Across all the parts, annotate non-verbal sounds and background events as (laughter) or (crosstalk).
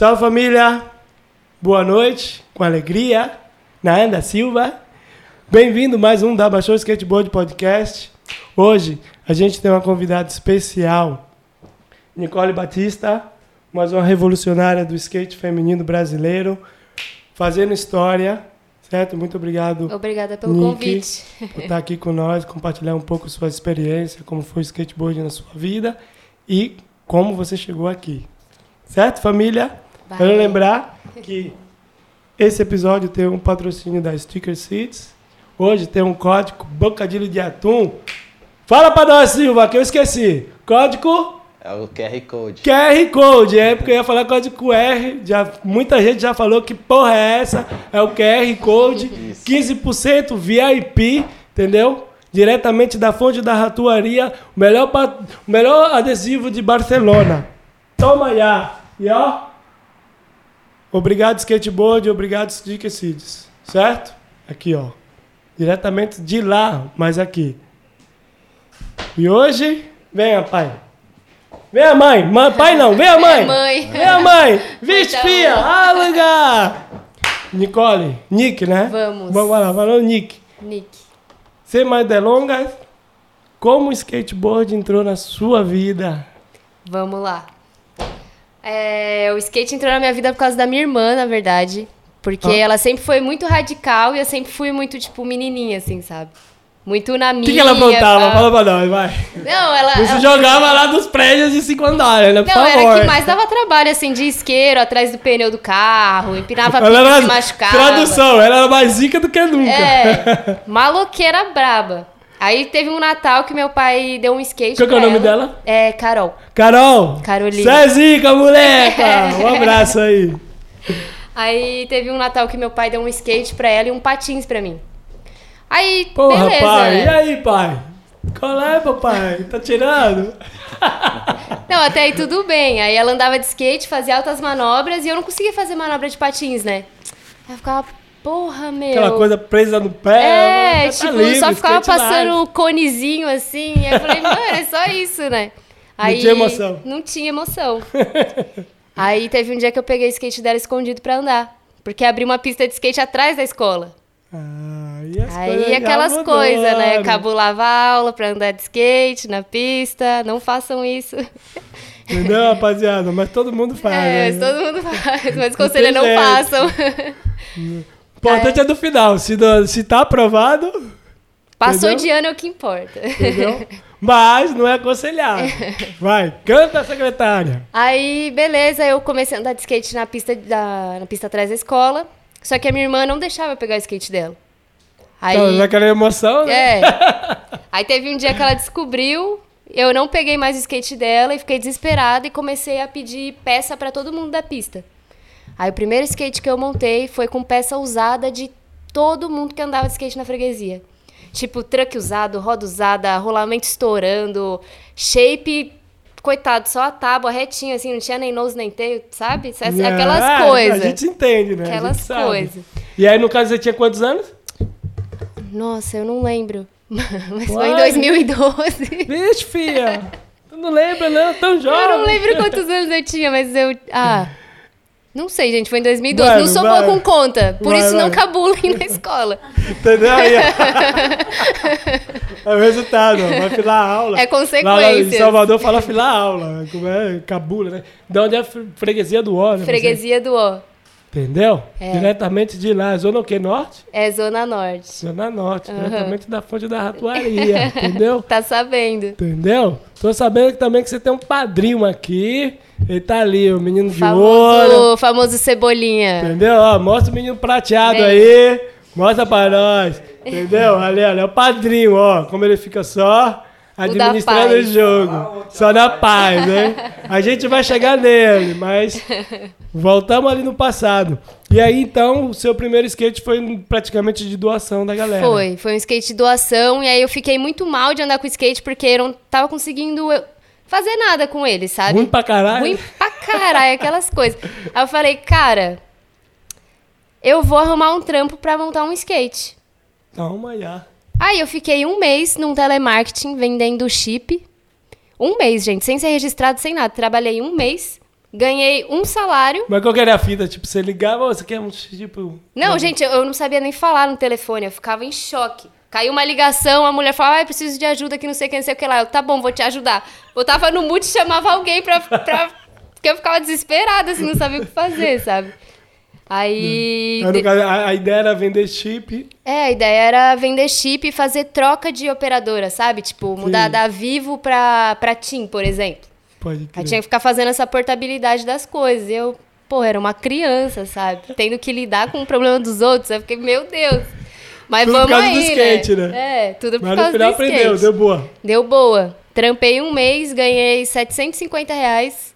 Salve família, boa noite, com alegria, Naanda Silva. Bem-vindo mais um da Baixou Skateboard Podcast. Hoje a gente tem uma convidada especial, Nicole Batista, mais uma revolucionária do skate feminino brasileiro, fazendo história, certo? Muito obrigado. Obrigada pelo Nick, convite. Por estar aqui com nós, compartilhar um pouco sua experiência, como foi o skateboard na sua vida e como você chegou aqui. Certo, família? Quero lembrar que esse episódio tem um patrocínio da Sticker Seeds. Hoje tem um código Bocadilho de Atum. Fala pra nós, Silva, que eu esqueci. Código É o QR Code. QR Code. É porque eu ia falar código R. Já, muita gente já falou que porra é essa. É o QR Code. Isso. 15% VIP, entendeu? Diretamente da fonte da ratuaria. O melhor, o melhor adesivo de Barcelona. Toma já. E ó. Obrigado, skateboard. Obrigado, Sticker Seeds. Certo? Aqui, ó. Diretamente de lá, mas aqui. E hoje, venha, pai. Venha, mãe. mãe pai não, venha, mãe. Mãe. Venha, mãe. Vixe, Então. fia. Ah, lugar. Nicole. Nick, né? Vamos. Vamos lá, falou Nick. Nick. Sem mais delongas, como o skateboard entrou na sua vida? Vamos lá. É, o skate entrou na minha vida por causa da minha irmã, na verdade. Porque Ah. ela sempre foi muito radical e eu sempre fui muito, tipo, menininha, assim, sabe? Muito na O minha. que, que ela aprontava? pá. Fala pra nós, vai. Não, ela... Você ela- jogava lá dos prédios de cinco andares, né? Por Não, favor. era que mais dava trabalho, assim, de isqueiro, atrás do pneu do carro, empinava a pica, se machucava. Tradução, ela era mais zica do que nunca. É, (laughs) maloqueira braba. Aí teve um Natal que meu pai deu um skate Qual que é o nome ela. dela? É, Carol. Carol! Carolina. Cê é zica, moleca! (laughs) Um abraço aí. Aí teve um Natal que meu pai deu um skate pra ela e um patins pra mim. Aí, Porra, beleza, pai. né? E aí, pai? Qual é, papai? Tá tirando? (laughs) Não, até aí tudo bem. Aí ela andava de skate, fazia altas manobras e eu não conseguia fazer manobra de patins, né? Aí eu ficava, porra, meu. Aquela coisa presa no pé. É, tá tipo, livre, só ficava passando o conezinho assim. Aí eu falei, (laughs) mano, é só isso, né? Aí, tinha emoção. Não tinha emoção. (laughs) Aí teve um dia que eu peguei o skate dela escondido pra andar. Porque abri uma pista de skate atrás da escola. Ah, e as coisas Aí já aquelas coisas, né? Cabulava a aula pra andar de skate na pista. Não façam isso. Entendeu, rapaziada? Mas todo mundo (laughs) faz. É, né? todo mundo faz. Mas conselho é não jeito. façam. Importante é do final. Se, do- se tá aprovado, Passou Entendeu? de ano é o que importa. entendeu? (laughs) Mas não é aconselhado. (laughs) Vai, canta, secretária. Aí, beleza, eu comecei a andar de skate na pista, da, na pista atrás da escola. Só que a minha irmã não deixava eu pegar o skate dela. Aí, Então, naquela emoção, né? é. (laughs) Aí teve um dia que ela descobriu, eu não peguei mais o skate dela e fiquei desesperada e comecei a pedir peça pra todo mundo da pista. Aí o primeiro skate que eu montei foi com peça usada de todo mundo que andava de skate na freguesia. Tipo, truck usado, roda usada, rolamento estourando, shape, coitado, só a tábua retinha, assim, não tinha nem nose nem tail, sabe? Aquelas A coisas. gente entende, né? A Aquelas coisas. E aí, no caso, você tinha quantos anos? Nossa, eu não lembro. (laughs) Mas foi em Uai. 2012. Vixe, filha. Tu não lembra, não? Tão jovem. Eu não lembro quantos anos eu tinha, mas eu. Ah. Não sei, gente, foi em 2012. Vai, não sou boa com conta. Por isso não cabulem na escola. Entendeu? Aí, ó. (laughs) é o resultado, ó. vai filar a aula. É lá em. Salvador fala filar a aula. Como é? Cabula, né? De onde é a fre- freguesia do óleo. Freguesia do O. Entendeu? É. Diretamente de lá. Zona o quê? Norte? É Zona Norte. Zona Norte. Diretamente da fonte da ratuaria. (laughs) entendeu? Tá sabendo. Entendeu? Tô sabendo também que você tem um padrinho aqui. Ele tá ali, o menino de ouro. Famoso, famoso Cebolinha. Entendeu? Ó, mostra o menino prateado Vem. aí. Mostra pra nós. Entendeu? Ali, olha, é o padrinho, ó. Como ele fica só administrando o jogo. Só na paz, né? A gente vai chegar nele, mas voltamos ali no passado. E aí, então, o seu primeiro skate foi praticamente de doação da galera. Foi, foi um skate de doação. E aí eu fiquei muito mal de andar com skate porque eu não tava conseguindo fazer nada com ele, sabe? Ruim pra caralho. Ruim pra caralho, aquelas coisas. Aí eu falei, cara, eu vou arrumar um trampo pra montar um skate. Toma já. Aí eu fiquei um mês num telemarketing vendendo chip. Um mês, gente, sem ser registrado, sem nada. Trabalhei um mês ganhei um salário. Mas qual que era a fita? Tipo, você ligava, "Ô, você quer um tipo. Não, gente, eu eu não sabia nem falar no telefone, eu ficava em choque. Caiu uma ligação, a mulher falava, ai, preciso de ajuda aqui, não sei o que, não sei o que lá. Eu, tá bom, vou te ajudar. Botava no mute e chamava alguém pra, pra... Porque eu ficava desesperada, assim, não sabia o que fazer, sabe? Aí... Aí, no de- caso, a, a ideia era vender chip. É, a ideia era vender chip e fazer troca de operadora, sabe? Tipo, mudar Sim. da Vivo pra, pra TIM, por exemplo. Pode Aí crer. tinha que ficar fazendo essa portabilidade das coisas. Eu, pô, era uma criança, sabe? Tendo que lidar com o problema dos outros. Eu fiquei, meu Deus. Mas Tudo por vamos causa aí, do skate, né? É, tudo por Mas no causa final do skate. aprendeu, deu boa. Deu boa. Trampei um mês, ganhei 750 reais.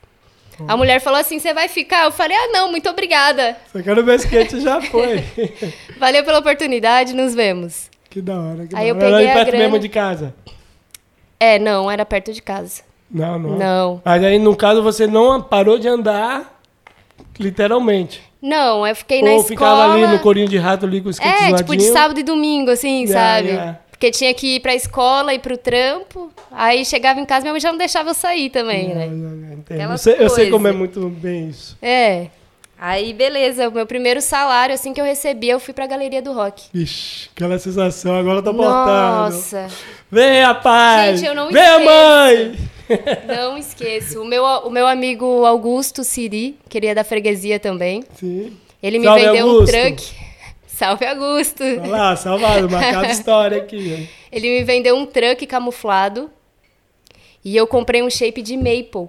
A mulher falou assim, você vai ficar? Eu falei, ah, não, muito obrigada. Só quero ver skate já foi. (laughs) Valeu pela oportunidade, nos vemos. que da hora. Que Aí eu da hora. Era peguei a perto grana. mesmo de casa. É, não, era perto de casa. Não, não. Não. Mas aí, no caso, você não parou de andar, literalmente. Não, eu fiquei na Ou escola... ficava ali no corinho de rato ali com o skate É, tipo de sábado e domingo, assim, Yeah, sabe? yeah. Porque tinha que ir pra escola e pro trampo. Aí chegava em casa, minha mãe já não deixava eu sair também, Ah, né? Eu Aquela sei, eu sei como é muito bem isso. É. Aí, beleza, o meu primeiro salário, assim que eu recebi, eu fui pra Galeria do Rock. Ixi, aquela sensação, agora eu tô portando. Nossa, Vem, rapaz! Gente, eu não Vem, esqueço. mãe! não esqueço. O meu, o meu amigo Augusto Siri, que ele é da freguesia também, Sim. ele me Salve, vendeu Augusto. um truck. Salve, Augusto! Olha lá, salvado, marcada (laughs) história aqui. hein? Ele me vendeu um truck camuflado e eu comprei um shape de maple.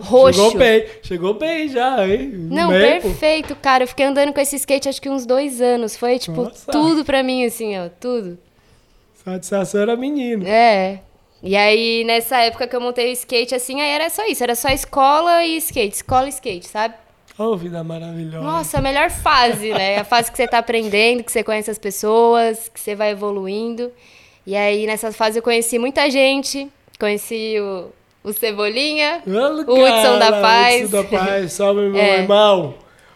Roxo. Chegou bem, chegou bem já, hein? Não, pô. perfeito, cara. Eu fiquei andando com esse skate acho que uns dois anos. Foi, tipo, Nossa. tudo pra mim, assim, ó, tudo. Satisfação era menino. É. E aí, nessa época que eu montei o skate, assim, aí era só isso. Era só escola e skate, escola e skate, sabe? Oh, vida maravilhosa. Nossa, a melhor fase, né? A fase que você tá aprendendo, que você conhece as pessoas, que você vai evoluindo. E aí, nessa fase, eu conheci muita gente. Conheci o, o Cebolinha, Olha, o Hudson da Paz. Hudson da Paz, (laughs) salve, meu É. irmão.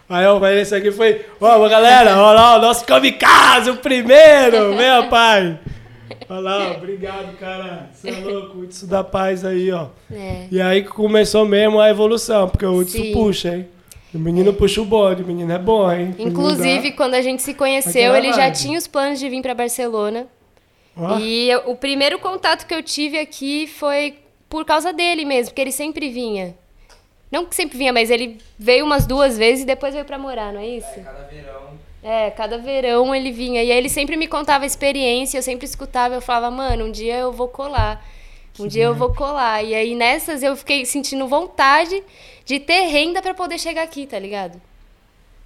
Aí, ó, mas esse aqui foi. Ó, galera, olha lá, o nosso kamikaze, o primeiro, (laughs) meu pai. Olha lá, obrigado, cara. Você é louco, o Hudson da Paz aí, ó. É. E aí começou mesmo a evolução, porque o Hudson puxa, hein? O menino puxa o bode, o menino é bom, hein? Inclusive, quando a gente se conheceu, Aquela ele já vibe. tinha os planos de vir pra Barcelona. dá- E eu- o primeiro contato que eu tive aqui foi por causa dele mesmo, porque ele sempre vinha. Não que sempre vinha, mas ele veio umas duas vezes e depois veio pra morar, não é isso? Cada verão. É, cada verão ele vinha. E aí ele sempre me contava a experiência, eu sempre escutava, eu falava, mano, um dia eu vou colar. Um dia eu vou colar. E aí nessas eu fiquei sentindo vontade de ter renda pra poder chegar aqui, tá ligado?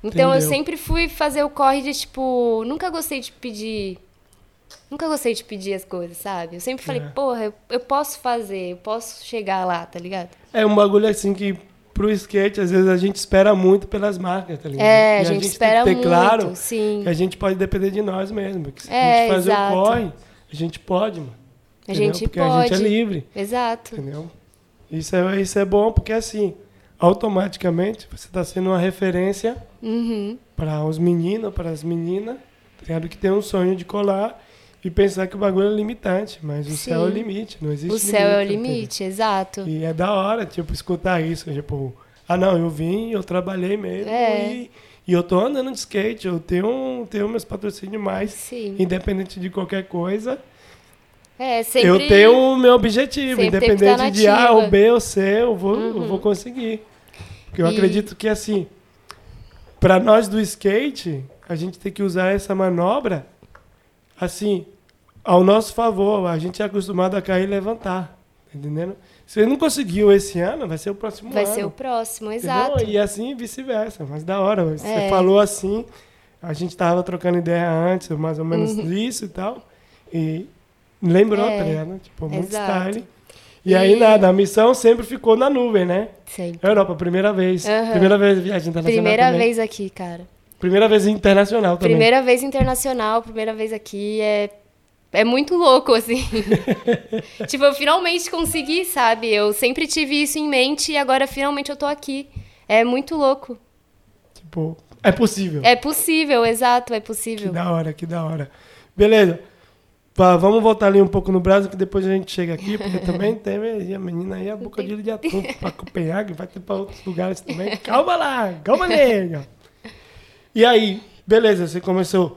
Então eu Entendeu. sempre fui fazer o corre de tipo, nunca gostei de pedir. Nunca gostei de pedir as coisas, sabe? Eu sempre falei, É. porra, eu, eu posso fazer, eu posso chegar lá, tá ligado? É um bagulho assim que pro skate, às vezes a gente espera muito pelas marcas, tá ligado? É, E a gente espera tem que ter muito, claro sim. que a gente pode depender de nós mesmo. Porque se a É, gente fazer exato. o corre, a gente pode, mano. A entendeu? gente porque a gente é pode. livre, Exato. entendeu? Isso é, isso é bom porque assim, automaticamente você está sendo uma referência Uhum. para os meninos, para as meninas, tá que tem um sonho de colar e pensar que o bagulho é limitante, mas o céu é o Sim. limite, não existe O céu é o entendeu? limite, exato. E é da hora, tipo, escutar isso, tipo, ah não, eu vim, eu trabalhei mesmo É. e, e eu tô andando de skate, eu tenho, tenho meus patrocínios mais, Sim. independente de qualquer coisa, É, sempre. eu tenho o meu objetivo, independente tá de A ou B ou C, eu vou, eu Uhum. vou conseguir. Porque eu E- acredito que assim, para nós do skate, a gente tem que usar essa manobra assim, ao nosso favor. A gente é acostumado a cair e levantar, tá entendendo? Se ele não conseguiu esse ano, vai ser o próximo Vai ano. ser o próximo, entendeu? exato. E assim vice-versa. Mas da hora, você É. falou assim, a gente tava trocando ideia antes, mais ou menos Uhum. isso e tal. E lembrou, É. tá ligado? Tipo, muito Exato. style. E, E- aí nada, a missão sempre ficou na nuvem, né? Sempre. Europa, primeira vez. Aham. Primeira vez viagem internacional Primeira também. vez aqui, cara. Primeira vez internacional também. Primeira vez internacional, primeira vez aqui. É, é muito louco, assim. (laughs) tipo, eu finalmente consegui, sabe? Eu sempre tive isso em mente e agora finalmente eu tô aqui. É muito louco. Tipo, é possível. É possível, exato, é Que possível. da hora, que da hora. Beleza. Pá, vamos voltar ali um pouco no Brasil, que depois a gente chega aqui, porque também (laughs) teve a menina aí, a boca de (laughs) atum para Copenhague, vai ter para outros lugares também. Calma lá, calma nega. E aí, beleza, você começou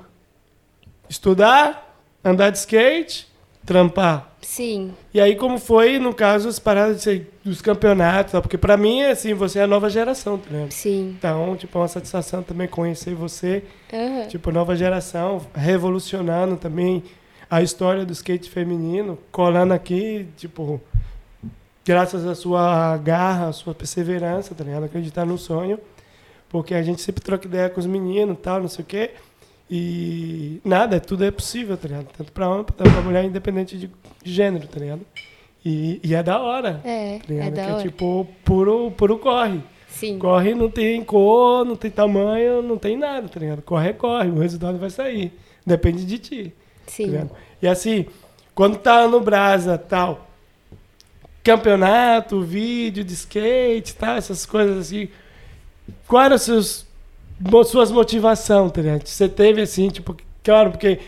a estudar, andar de skate, trampar. Sim. E aí, como foi, no caso, as paradas dos campeonatos, tal? porque pra mim, assim, você é a nova geração, tá ligado? Sim. Então, tipo, é uma satisfação também conhecer você, Aham. tipo, nova geração, revolucionando também a história do skate feminino, colando aqui, tipo, graças à sua garra, à sua perseverança, tá ligado? Acreditar no sonho, porque a gente sempre troca ideia com os meninos, tal, não sei o quê, e nada, tudo é possível, tá ligado? Tanto pra homem, tanto pra mulher, independente de, gênero, tá ligado? E, e é da hora, É, tá é da que hora. é tipo, puro, puro corre. Sim. Corre não tem cor, não tem tamanho, não tem nada, tá ligado? Corre é corre, o resultado vai sair. Depende de ti. Tá Sim. ligado? E assim, quando tá no Brasa, tal, campeonato, vídeo de skate, tal, essas coisas assim, qual era seus, suas motivações, tá ligado? Você teve assim, tipo, claro, porque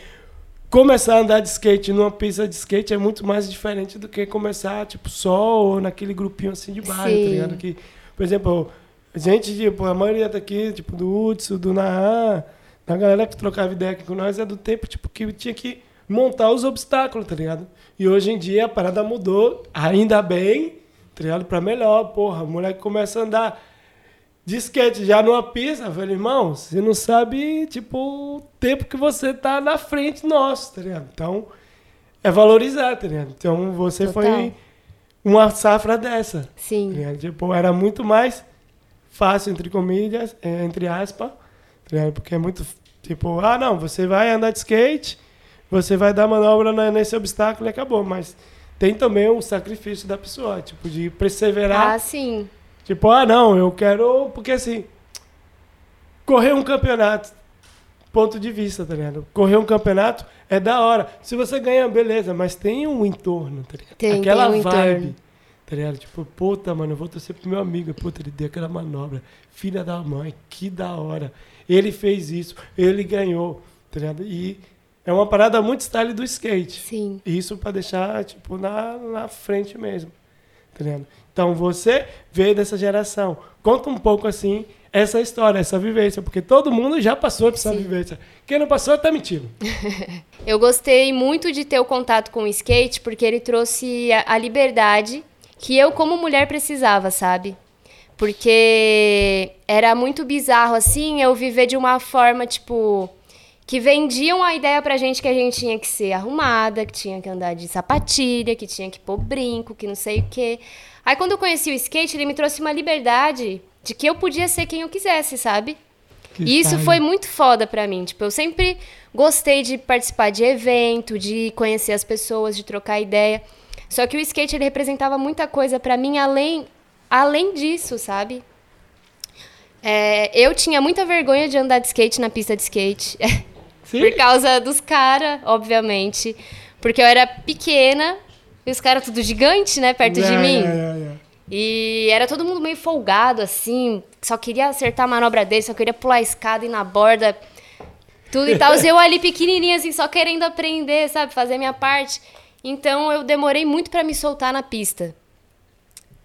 começar a andar de skate numa pista de skate é muito mais diferente do que começar, tipo, só ou naquele grupinho assim de bairro, tá ligado? Que, por exemplo, a gente, tipo, a maioria daqui, tipo, do Hudson, do Naan, da galera que trocava ideia aqui com nós, é do tempo, tipo, que tinha que montar os obstáculos, tá ligado? E hoje em dia a parada mudou, ainda bem, tá ligado? Pra melhor, porra, o moleque começa a andar de skate já numa pista, eu falei, irmão, você não sabe, tipo, o tempo que você tá na frente nosso, tá ligado? Então, é valorizar, tá ligado? Então, você Total. foi uma safra dessa, tá Sim. ligado? Tipo, era muito mais fácil, entre comilhas, é, entre aspas, tá? Porque é muito, tipo, ah, não, você vai andar de skate, você vai dar manobra nesse obstáculo e acabou, mas tem também o sacrifício da pessoa, tipo, de perseverar Ah, sim. Tipo, ah, não, eu quero. Porque assim. Correr um campeonato. Ponto de vista, tá ligado? Correr um campeonato é da hora. Se você ganha, beleza, mas tem um entorno, tá ligado? Tem, aquela tem um vibe. entorno. Tá ligado? Tipo, puta, mano, eu vou torcer pro meu amigo. Puta, ele deu aquela manobra. Filha da mãe, que da hora. Ele fez isso, ele ganhou, tá ligado? E é uma parada muito style do skate. Sim. Isso pra deixar, tipo, na, na frente mesmo. Tá ligado? Então você veio dessa geração. Conta um pouco assim essa história, essa vivência, porque todo mundo já passou por essa Sim. vivência. Quem não passou tá mentindo. (laughs) Eu gostei muito de ter o contato com o skate porque ele trouxe a, a liberdade que eu, como mulher, precisava, sabe? Porque era muito bizarro, assim, eu viver de uma forma, tipo. Que vendiam a ideia pra gente que a gente tinha que ser arrumada, que tinha que andar de sapatilha, que tinha que pôr brinco, que não sei o quê. Aí quando eu conheci o skate, ele me trouxe uma liberdade de que eu podia ser quem eu quisesse, sabe? Que E isso foi muito foda pra mim. Tipo, eu sempre gostei de participar de evento, de conhecer as pessoas, de trocar ideia. Só que o skate ele representava muita coisa pra mim além além disso, sabe? É, eu tinha muita vergonha de andar de skate na pista de skate. (laughs) Por causa dos caras, obviamente. Porque eu era pequena e os caras tudo gigante, né, perto de É, mim. é, é, é. E era todo mundo meio folgado, assim, só queria acertar a manobra dele, só queria pular a escada e ir na borda, tudo e tal. eu ali pequenininha, assim, só querendo aprender, sabe, fazer minha parte. Então eu demorei muito pra me soltar na pista.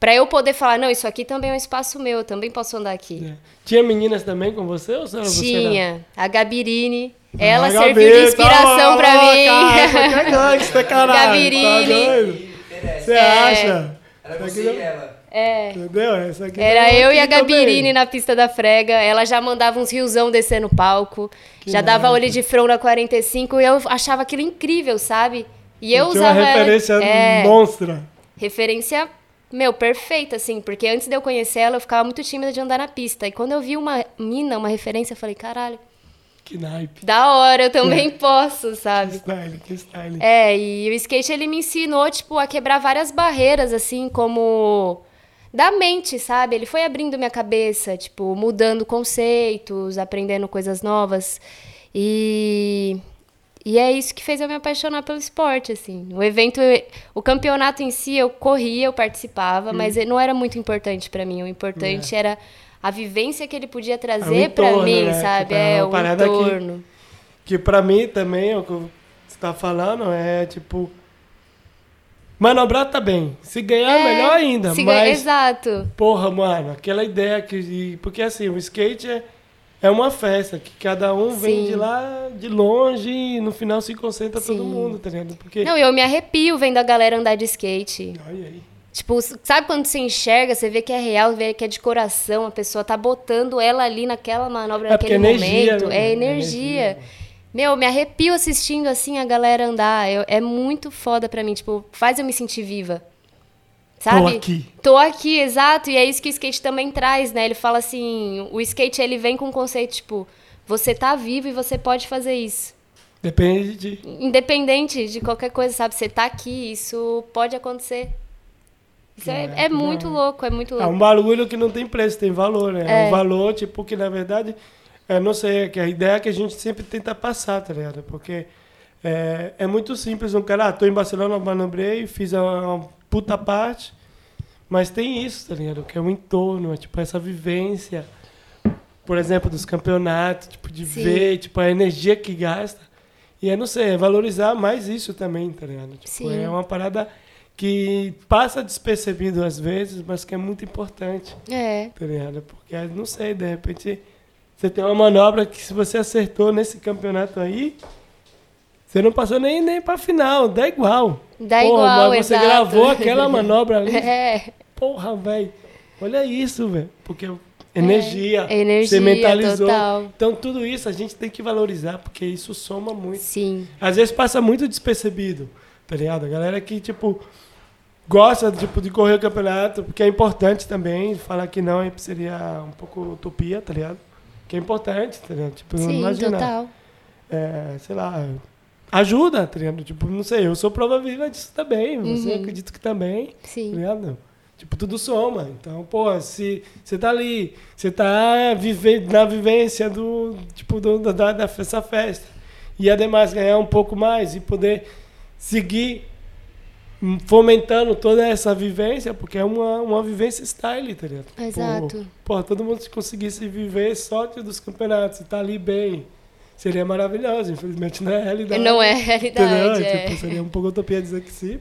Pra eu poder falar, não, isso aqui também é um espaço meu, eu também posso andar aqui. É. Tinha meninas também com você ou era você? Tinha. A Gabirine, (laughs) não? ela Ah, serviu Gabi, de inspiração tá pra louca, mim. Cara, que gangsta, caralho. Gabirini. Tá? Você É. acha? Era você e ela. É. Entendeu? Essa aqui Era é eu e a aqui também. Gabirine na pista da frega. Ela já mandava uns riozão descer no palco. Que já dava olho de front na 45 e eu achava aquilo incrível, sabe? E eu Tinha usava uma ela- referência é, monstra. referência, meu, perfeita, assim. Porque antes de eu conhecer ela, eu ficava muito tímida de andar na pista. E quando eu vi uma mina, uma referência, eu falei, caralho, Que naipe. da hora, eu também (laughs) É. posso, Que sabe? style, que style. É, e o skate ele me ensinou, tipo, a quebrar várias barreiras, assim, como da mente, sabe? Ele foi abrindo minha cabeça, tipo, mudando conceitos, aprendendo coisas novas. E e é isso que fez eu me apaixonar pelo esporte, assim. O evento, o campeonato em si, eu corria, eu participava, mas Hum. não era muito importante pra mim. O importante era a vivência que ele podia trazer É. entorno, pra mim, né? sabe? Tipo, é É, o parada que- entorno. Que pra mim também, é o que eu tá falando é tipo. Manobrar tá bem. Se ganhar, É, melhor ainda. se mas, ganha- Exato. porra, mano, aquela ideia que. Porque assim, o skate é, é uma festa, que cada um vem Sim. de lá de longe e no final se concentra todo Sim. mundo, tá ligado? Porque. Não, eu me arrepio vendo a galera andar de skate. Olha aí. Tipo, sabe quando você enxerga, você vê que é real, vê que é de coração, a pessoa tá botando ela ali naquela manobra, É naquele energia, momento. né, É mano? energia. Energia. Meu, me arrepio assistindo assim a galera andar. Eu- é muito foda pra mim, tipo, faz eu me sentir viva. Sabe? aqui. Tô aqui, exato. E é isso que o skate também traz, né? Ele fala assim, o skate ele vem com o conceito, tipo, você tá vivo e você pode fazer isso. Depende de. Independente de qualquer coisa, sabe? Você tá aqui, isso pode acontecer. Isso é, É, é que muito da louco, é muito É louco. um bagulho que não tem preço, tem valor, né? É, É. um valor, tipo, que na verdade, é, não sei, é que a ideia que a gente sempre tenta passar, tá ligado? Porque é, é muito simples, um cara, ah, tô em Barcelona, manobrei, fiz uma puta parte, mas tem isso, tá ligado? Que é o entorno, é tipo essa vivência, por exemplo, dos campeonatos, tipo, de Sim. ver, tipo, a energia que gasta. E é, não sei, é valorizar mais isso também, tá ligado? Tipo, Sim. é uma parada que passa despercebido às vezes, mas que é muito importante, É. tá ligado? Porque, não sei, de repente, você tem uma manobra que se você acertou nesse campeonato aí, você não passou nem, nem pra final, dá igual. Dá Porra, igual, mas você exato. gravou aquela manobra ali, (laughs) É, porra, velho, olha isso, velho. Porque energia, é energia, você mentalizou. total. Então tudo isso a gente tem que valorizar, porque isso soma muito. sim. Às vezes passa muito despercebido, tá ligado? A galera que, tipo, gosta tipo, de correr o campeonato, porque é importante também, falar que não aí seria um pouco utopia, tá ligado? Que é importante, tá ligado? Tipo, Sim, imagina, total. é, sei lá, ajuda, tá ligado? Tipo, não sei, eu sou prova viva disso também, você Uhum. acredito que também, tá Sim. ligado? Tipo, tudo soma. Então, pô, se você tá ali, você tá vivendo na vivência do, tipo, do, da, da, dessa festa, e ademais ganhar um pouco mais e poder seguir fomentando toda essa vivência, porque é uma, uma vivência style, tá ligado? Tipo, Exato. Pô, todo mundo conseguisse viver só dos campeonatos e tá ali bem. Seria maravilhoso, infelizmente não é realidade. Não é realidade, é. Tipo, seria um pouco utopia dizer que sim.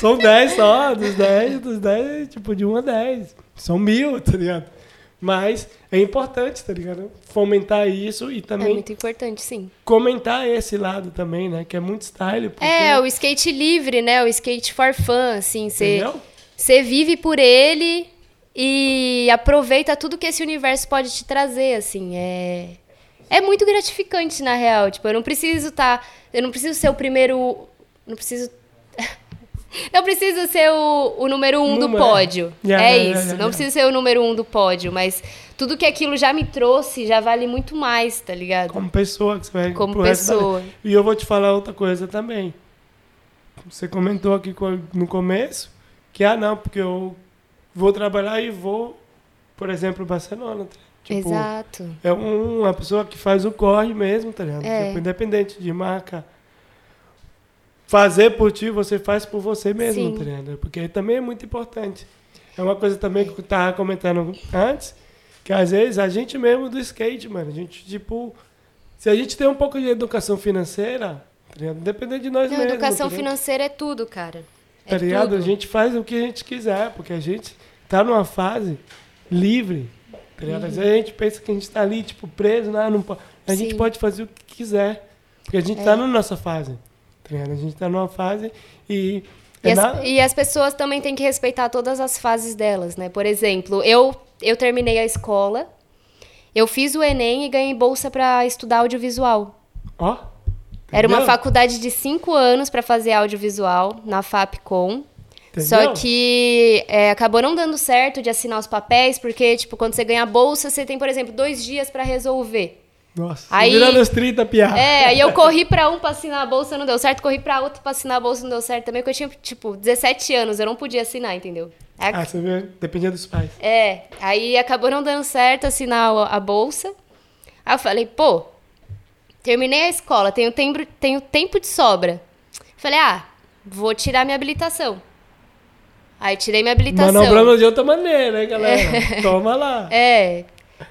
São 10 só, dos 10, dos 10, tipo, de 1 a 10. São mil, tá ligado? Mas é importante, tá ligado? Fomentar isso e É também muito importante, sim. comentar esse lado também, né? Que é muito style. Porque, É, o skate livre, né? O skate for fun, assim. Você vive por ele e aproveita tudo que esse universo pode te trazer, assim. É, é muito gratificante, na real. Tipo, eu não preciso estar... eu não preciso ser o primeiro... Não preciso... (laughs) Não preciso ser o, o número um do Número, é. pódio. Yeah, é yeah, isso. yeah, não preciso ser o número um do pódio, mas tudo que aquilo já me trouxe já vale muito mais, tá ligado? Como pessoa que você vai Como pessoa. E eu vou te falar outra coisa também. Você comentou aqui no começo que, ah, não, porque eu vou trabalhar e vou, por exemplo, Barcelona. Tá? Tipo, Exato. É um- uma pessoa que faz o corre mesmo, tá ligado? É. Tipo, independente de marca. Fazer por ti, você faz por você mesmo, Sim. tá ligado? Porque também é muito importante. É uma coisa também que eu tava comentando antes, que às vezes a gente mesmo do skate, mano, a gente, tipo, se a gente tem um pouco de educação financeira, tá ligado? Independente de nós Não, mesmos. educação tá financeira é tudo, cara. É Tá ligado? tudo. A gente faz o que a gente quiser, porque a gente tá numa fase livre. Tá ligado? Às vezes a gente pensa que a gente tá ali, tipo, preso, não, não. A gente Sim. pode fazer o que quiser. Porque a gente É. tá na nossa fase. Tá ligado? A gente tá numa fase e. E é as, na- e as pessoas também têm que respeitar todas as fases delas, né? Por exemplo, eu, eu terminei a escola, eu fiz o Enem e ganhei bolsa para estudar audiovisual. Ó. Era uma faculdade de cinco anos para fazer audiovisual na FAPCom. Só Entendeu? que é, acabou não dando certo de assinar os papéis, porque, tipo, quando você ganha a bolsa, você tem, por exemplo, dois dias para resolver. Nossa. Aí- Virando os 30, piá. É, aí eu corri pra um pra assinar a bolsa, não deu certo. Corri pra outro pra assinar a bolsa, não deu certo também. Porque eu tinha, tipo, 17 anos, eu não podia assinar, entendeu? Aí- Ah, você vê? Dependia dos pais. É, aí acabou não dando certo assinar a, a bolsa. Aí eu falei, pô, terminei a escola, tenho tempo, tenho tempo de sobra. Falei, ah, vou tirar minha habilitação. Aí tirei minha habilitação. Manobrando de outra maneira, hein, galera? (laughs) Toma lá. É,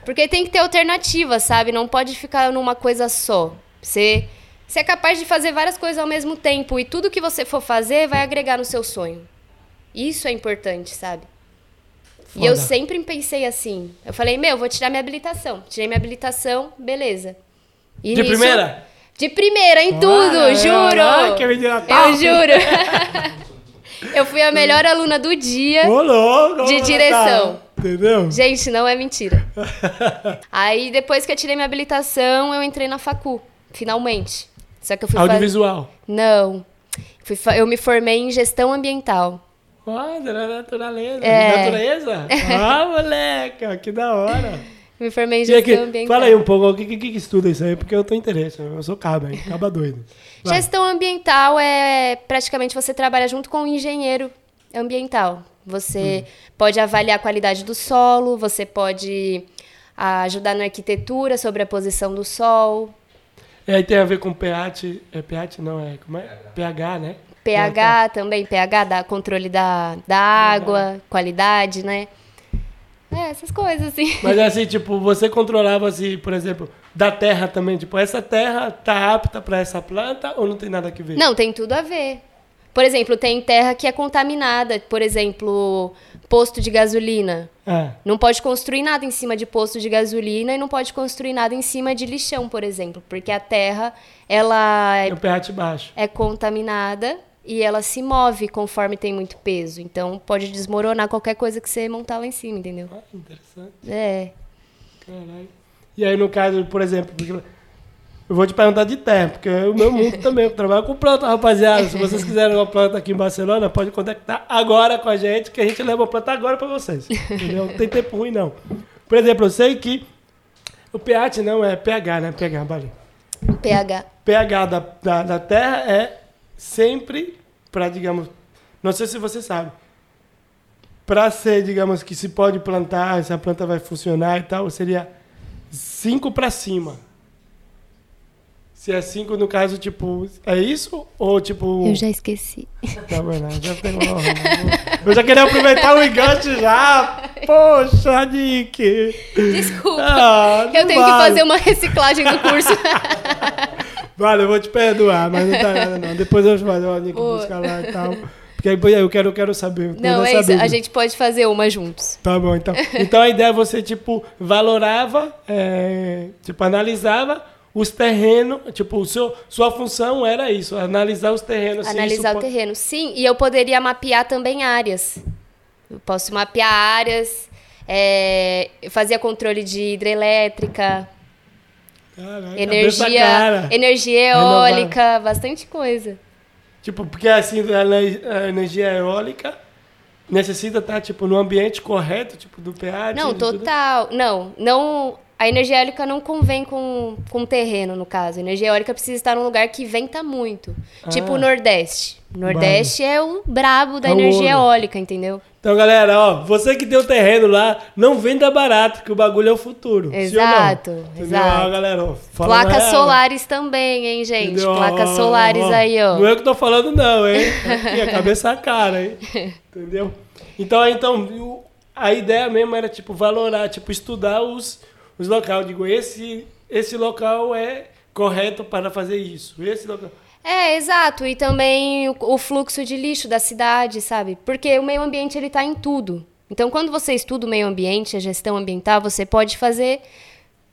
porque tem que ter alternativa, sabe? Não pode ficar numa coisa só. Você Você é capaz de fazer várias coisas ao mesmo tempo e tudo que você for fazer vai agregar no seu sonho. Isso é importante, sabe? E eu Foda. sempre pensei assim. Eu falei, meu, vou tirar minha habilitação. Tirei minha habilitação, beleza. E De nisso- primeira? De primeira, em tudo, Ah, juro! ah, que eu juro! (laughs) eu fui a melhor aluna do dia. Ô, louco! De direção. Entendeu? Gente, não é mentira. (laughs) Aí, depois que eu tirei minha habilitação, eu entrei na facu, finalmente. Só que eu fui fazer... Audiovisual. Não. Fui fa- Eu me formei em gestão ambiental. Ah, da natureza. É. (laughs) Natureza? Ah, moleca, que da hora. Me formei em gestão aqui, ambiental. fala aí um pouco, o que, que, que estuda isso aí? Porque eu tô interesse, eu sou caba, hein? Caba doido. Vai. Gestão ambiental é praticamente você trabalha junto com um engenheiro ambiental. Você Hum. pode avaliar a qualidade do solo, você pode ah, ajudar na arquitetura sobre a posição do sol, E aí tem a ver com pH, é pH não, é, como é? pH, né? pH também, pH dá controle da, da água, qualidade, né? É, essas coisas assim. Mas assim, tipo, você controlava assim, por exemplo, da terra também, tipo, essa terra tá apta para essa planta ou não tem nada a ver? Não, tem tudo a ver. Por exemplo, tem terra que é contaminada, por exemplo, posto de gasolina. Ah, Não pode construir nada em cima de posto de gasolina e não pode construir nada em cima de lixão, por exemplo, porque a terra ela é é, é contaminada e ela se move conforme tem muito peso. Então pode desmoronar qualquer coisa que você montar lá em cima, entendeu? Ah, interessante, É. caralho. E aí, no caso, por exemplo, eu vou te perguntar de terra, porque o meu mundo (laughs) também, eu trabalho com planta, rapaziada. Se vocês quiserem uma planta aqui em Barcelona, pode contactar agora com a gente, que a gente leva a planta agora para vocês. Entendeu? Não tem tempo ruim, não. Por exemplo, eu sei que o pH não é pH, né? pH, vale. pH. pH da, da, da terra é sempre para, digamos, não sei se você sabe, para ser, digamos, que se pode plantar, se a planta vai funcionar e tal, seria 5 para cima. Se é 5, no caso, tipo, é isso? Ou tipo. Eu já esqueci. (laughs) Tá bom, né? já pegou. Eu já queria aproveitar o enganche já. Poxa, Nick. Desculpa. Ah, eu tenho vale. que fazer uma reciclagem do curso. (laughs) Vale, eu vou te perdoar, mas não tá nada não. Depois eu vou fazer uma Nick Boa. buscar lá e tal. Porque aí eu quero, eu quero saber. eu Não, é isso. saber A disso. gente pode fazer uma juntos. Tá bom, então. (laughs) Então a ideia é você, tipo, valorava, é, tipo, analisava os terrenos, tipo, o seu, sua função era isso, analisar os terrenos. Analisar isso o terreno. Sim, e eu poderia mapear também áreas. Eu posso mapear áreas, é, eu fazia controle de hidrelétrica, Caraca, energia, cara. energia eólica, bastante coisa. Tipo, porque assim, a ener- a energia eólica necessita estar, tipo, no ambiente correto, tipo, do pH. Não, de tudo. total. Não, não. A energia eólica não convém com, com o terreno, no caso. A energia eólica precisa estar num lugar que venta muito. Tipo Ah. o Nordeste. O Nordeste é o brabo da É energia ouro. eólica, entendeu? Então, galera, ó, você que tem o terreno lá, não venda barato, que o bagulho é o futuro. Exato, Entendeu? exato. Ó, galera, ó, Placas real. solares também, hein, gente? Entendeu? Placas Ó, solares aí, ó. Não é eu que tô falando, não, hein? (laughs) Aqui, a cabeça a cara, hein? (laughs) Entendeu? Então, então, o- a ideia mesmo era, tipo, valorar, tipo, estudar os, os locais. Digo, esse, esse local é correto para fazer isso. Esse local. É, exato. E também o, o fluxo de lixo da cidade, sabe? Porque o meio ambiente, ele tá em tudo. Então, quando você estuda o meio ambiente, a gestão ambiental, você pode fazer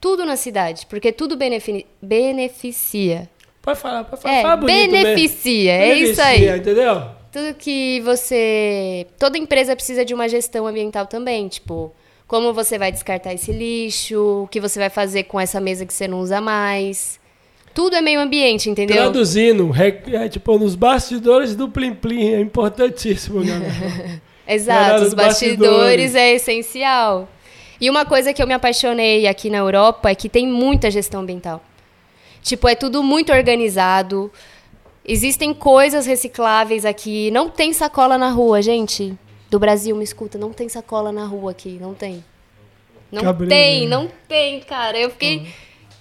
tudo na cidade. Porque tudo benefi- beneficia. Pode falar, pode falar. É, fala bonito mesmo. beneficia. É isso aí. Entendeu? Tudo que você. Toda empresa precisa de uma gestão ambiental também. Tipo, como você vai descartar esse lixo, o que você vai fazer com essa mesa que você não usa mais. Tudo é meio ambiente, entendeu? Traduzindo, é, tipo, nos bastidores do Plim Plim, é importantíssimo, galera. (laughs) Exato, Galera, os bastidores, bastidores. é essencial. E uma coisa que eu me apaixonei aqui na Europa é que tem muita gestão ambiental. Tipo, é tudo muito organizado. Existem coisas recicláveis aqui. Não tem sacola na rua, gente. Do Brasil, me escuta, não tem sacola na rua aqui, não tem. Não Cabreiro, tem, né? não tem, cara. Eu fiquei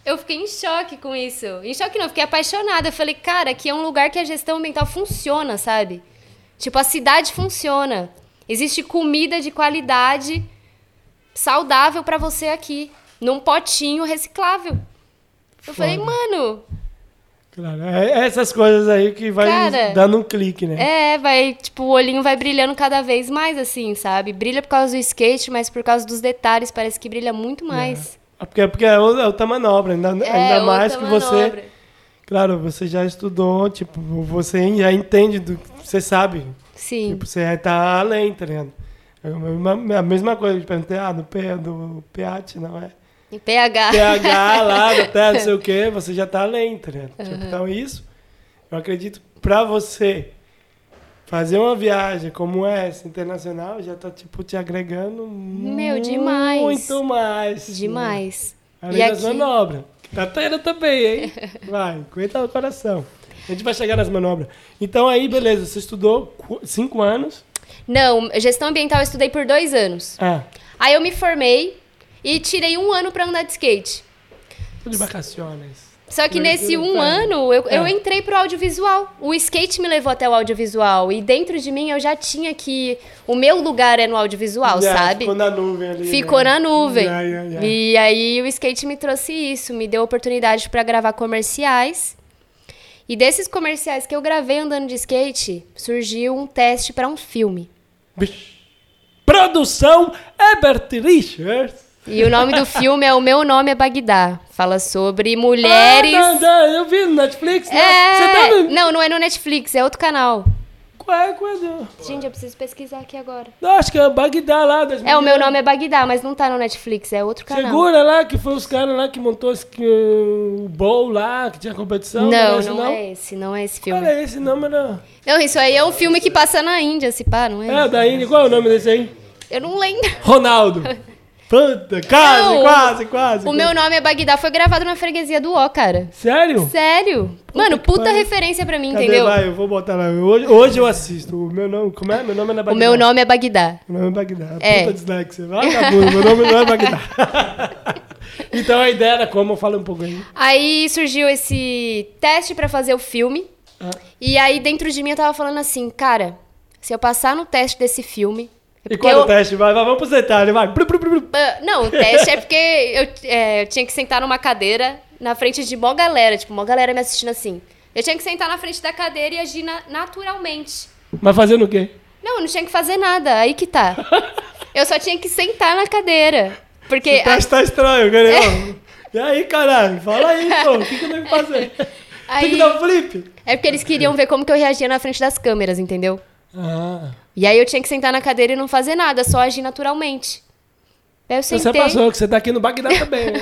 eu fiquei em choque com isso. Em choque não, fiquei apaixonada. Eu falei, cara, aqui é um lugar que a gestão ambiental funciona, sabe? Tipo, a cidade funciona. Existe comida de qualidade saudável pra você aqui, num potinho reciclável. Eu falei, Foda. mano, Claro, é essas coisas aí que vai Cara, dando um clique, né? É, vai, tipo, o olhinho vai brilhando cada vez mais, assim, sabe? Brilha por causa do skate, mas por causa dos detalhes, parece que brilha muito mais. É. Porque, porque é outra, é outra manobra, ainda, É, ainda mais que outra você. manobra. Claro, você já estudou, tipo, você já entende do você sabe. Sim. Tipo, você tá além, tá ligado? É a mesma, coisa, eu perguntei, ah, do, P, do PAT, não é? Em PH. PH lá, (laughs) terra, não sei o quê, você já tá além, tá ligado? Tipo, então isso, eu acredito, pra você fazer uma viagem como essa, internacional, já tá, tipo, te agregando Meu, demais. muito mais. né? Demais. Além E das aqui- manobras. Tá tendo também, hein? (laughs) Vai, aguenta o coração. A gente vai chegar nas manobras. Então aí, beleza, você estudou cinco anos. Não, gestão ambiental eu estudei por dois anos. Ah, Aí eu me formei e tirei um ano pra andar de skate. tô de vacaciones. Só que Mas nesse um ano, eu, eu É. entrei pro audiovisual. O skate me levou até o audiovisual. E dentro de mim eu já tinha que. O meu lugar é no audiovisual, Já, sabe? Ficou na nuvem ali. Ficou né? na nuvem. Já, já. E aí o skate me trouxe isso, me deu oportunidade pra gravar comerciais. E desses comerciais que eu gravei andando de skate, surgiu um teste pra um filme. Bicho. Produção Herbert Richards. E o nome do filme é O Meu Nome é Bagdá. Fala sobre mulheres. Ah, não, não, eu vi no Netflix, né? É, Você tá no... não, não é no Netflix, é outro canal. Qual é, qual é. Gente, eu preciso pesquisar aqui agora. Não, acho que é Bagdá lá. das É, o meu nome é Bagdá, mas não tá no Netflix, é outro canal. Segura lá, que foi os caras lá que montou esse, que, o bowl lá, que tinha competição. Não, esse, não, é esse, não é esse filme. Qual é esse nome? Não. Não, isso aí é um filme que passa na Índia, se pá, não é? É, da Índia. Qual é o nome desse aí? Eu não lembro. Ronaldo. (laughs) Puta, quase, Não, quase, quase. O meu nome é Bagdá foi gravado na freguesia do O, cara. Sério? Sério? Mano, que puta pariu. referência pra mim, Cadê? entendeu? Vai, eu vou botar lá. Hoje, hoje eu assisto. O meu nome, como é? Meu nome é O Bagdá. meu nome é Bagdá. Meu nome é Bagdá. É. Puta dislexia. Vagabundo, meu nome não é Bagdá. (laughs) então a ideia era como? Fala um pouco aí. Aí surgiu esse teste pra fazer o filme. Ah. E aí dentro de mim eu tava falando assim, cara, se eu passar no teste desse filme. É E qual é eu- o teste? Vai, vai, vamos pros detalhes, vai. Ah, Não, o teste é porque eu, é, eu tinha que sentar numa cadeira na frente de mó galera, tipo, mó galera me assistindo assim. Eu tinha que sentar na frente da cadeira e agir na- naturalmente. Mas fazendo o quê? Não, eu não tinha que fazer nada, aí que tá. (laughs) Eu só tinha que sentar na cadeira. Porque. O teste tá estranho, querido. E aí, caralho? Fala aí, pô. O que, que eu tenho que fazer? (laughs) Tem aí- que dar um flip? É porque eles queriam ver como que eu reagia na frente das câmeras, entendeu? Ah. E aí eu tinha que sentar na cadeira e não fazer nada, só agir naturalmente. Aí eu sentei. Você passou, que você tá aqui no Bagdá (laughs) também, né?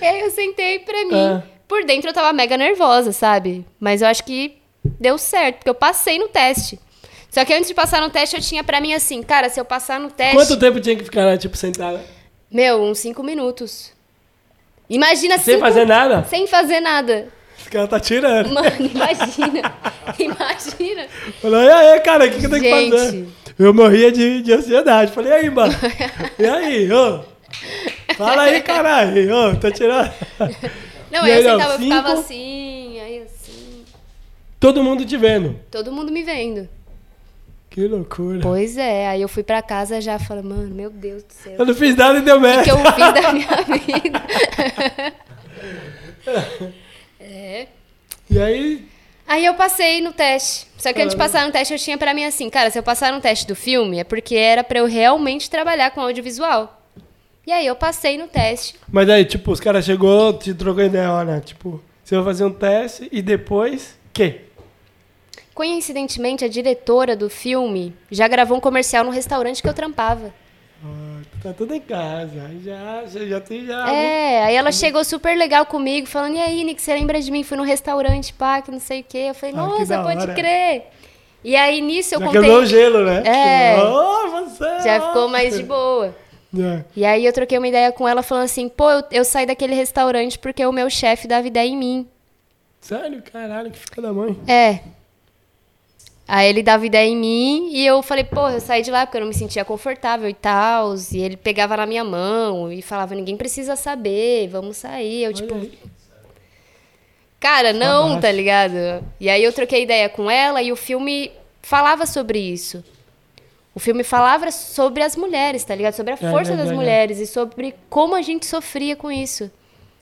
E aí eu sentei pra mim. Ah. Por dentro eu tava mega nervosa, sabe? Mas eu acho que deu certo, porque eu passei no teste. Só que antes de passar no teste, eu tinha pra mim assim, cara, se eu passar no teste. Quanto tempo tinha que ficar lá, tipo, sentada? Meu, uns cinco minutos. Imagina Sem cinco- fazer nada? Sem fazer nada. Esse cara tá tirando. Mano, imagina. (laughs) imagina. Falou, e aí, cara, o que, que eu tenho que fazer? Eu morria de, de ansiedade. Falei, e aí, mano? (laughs) E aí, ô? Fala aí, caralho. Ô, tá tirando. Não, aí eu sentava, eu ficava assim, aí assim. Todo mundo te vendo. Todo mundo me vendo. Que loucura. Pois é, aí eu fui pra casa já falando, mano, meu Deus do céu. Eu não fiz nada e deu O que merda. eu fiz da minha (laughs) vida? E aí, Aí eu passei no teste. Só que antes de Caramba. passar no teste, eu tinha pra mim assim, cara, se eu passar no teste do filme, é porque era pra eu realmente trabalhar com audiovisual. E aí eu passei no teste. mas aí, tipo, os caras chegou, te trocou ideia, olha, tipo, você vai fazer um teste e depois, quê? Coincidentemente, a diretora do filme já gravou um comercial no restaurante que eu trampava. Ah, tá tudo em casa. Já, já, já tem já. É, aí ela chegou super legal comigo, falando, e aí, Nick, você lembra de mim? Fui no restaurante, pá, que não sei o quê. Eu falei, Ah, nossa, pode hora. crer. E aí, nisso, eu já contei... quebrou o gelo, né? É. Oh, você. Já ficou mais de boa. (laughs) É. E aí eu troquei uma ideia com ela falando assim, pô, eu, eu saí daquele restaurante porque o meu chefe dava ideia em mim. Sério? Caralho, que fica da mãe. É. Aí ele dava ideia em mim e eu falei, pô, eu saí de lá porque eu não me sentia confortável e tal. E ele pegava na minha mão e falava, ninguém precisa saber, vamos sair. Eu, tipo, aí. cara, não, Abaixo. tá ligado? E aí eu troquei ideia com ela e o filme falava sobre isso. O filme falava sobre as mulheres, tá ligado? Sobre a É, força é, das é, é. mulheres e sobre como a gente sofria com isso.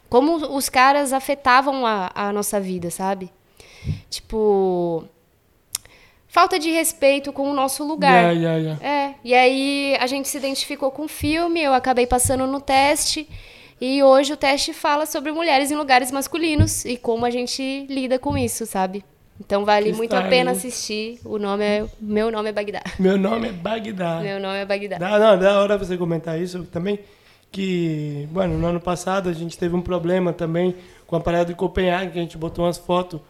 como os caras afetavam a, a nossa vida, sabe? Tipo, falta de respeito com o nosso lugar. Yeah, yeah, yeah. É, e aí a gente se identificou com o filme, eu acabei passando no teste. E hoje o teste fala sobre mulheres em lugares masculinos e como a gente lida com isso, sabe? Então vale Que muito a style, pena hein? assistir. O nome é meu nome é Bagdá. (laughs) Meu nome é Bagdá. Meu nome é Bagdá. Da, não, da hora você comentar isso também, que, bueno, no ano passado a gente teve um problema também com a parada de Copenhague, que a gente botou umas fotos,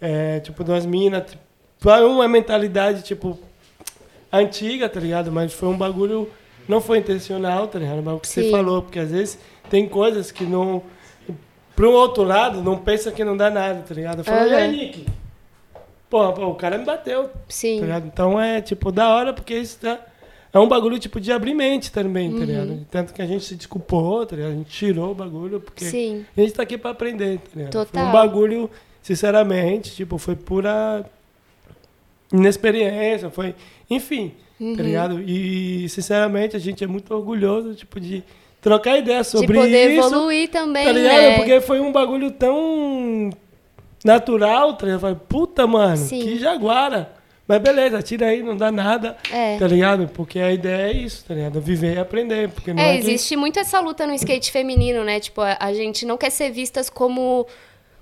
é, tipo, de umas minas, tipo, foi uma mentalidade, tipo, antiga, tá ligado? Mas foi um bagulho, não foi intencional, tá ligado? Mas o que você Sim. falou, porque às vezes tem coisas que não, pro outro lado, não pensa que não dá nada, tá ligado? Fala, e aí. Nick? Pô, pô, o cara me bateu, tá Sim. ligado? Então é, tipo, da hora, porque isso tá, é um bagulho, tipo, de abrir mente também, Uhum. tá ligado? Tanto que a gente se desculpou, tá ligado? A gente tirou o bagulho, porque Sim. a gente tá aqui pra aprender, tá ligado? Foi Total. um bagulho, sinceramente, tipo, foi pura inexperiência, foi... Enfim, Uhum. tá ligado? E, sinceramente, a gente é muito orgulhoso, tipo, de trocar ideia sobre de poder isso. evoluir também, Tá ligado? né? Porque foi um bagulho tão natural, tá ligado? Eu falei, puta, mano, Sim. que jaguara. Mas beleza, tira aí, não dá nada, É. tá ligado? Porque a ideia é isso, tá ligado? Viver e aprender. Porque não É, é, que- existe muito essa luta no skate feminino, né? Tipo, a, a gente não quer ser vistas como,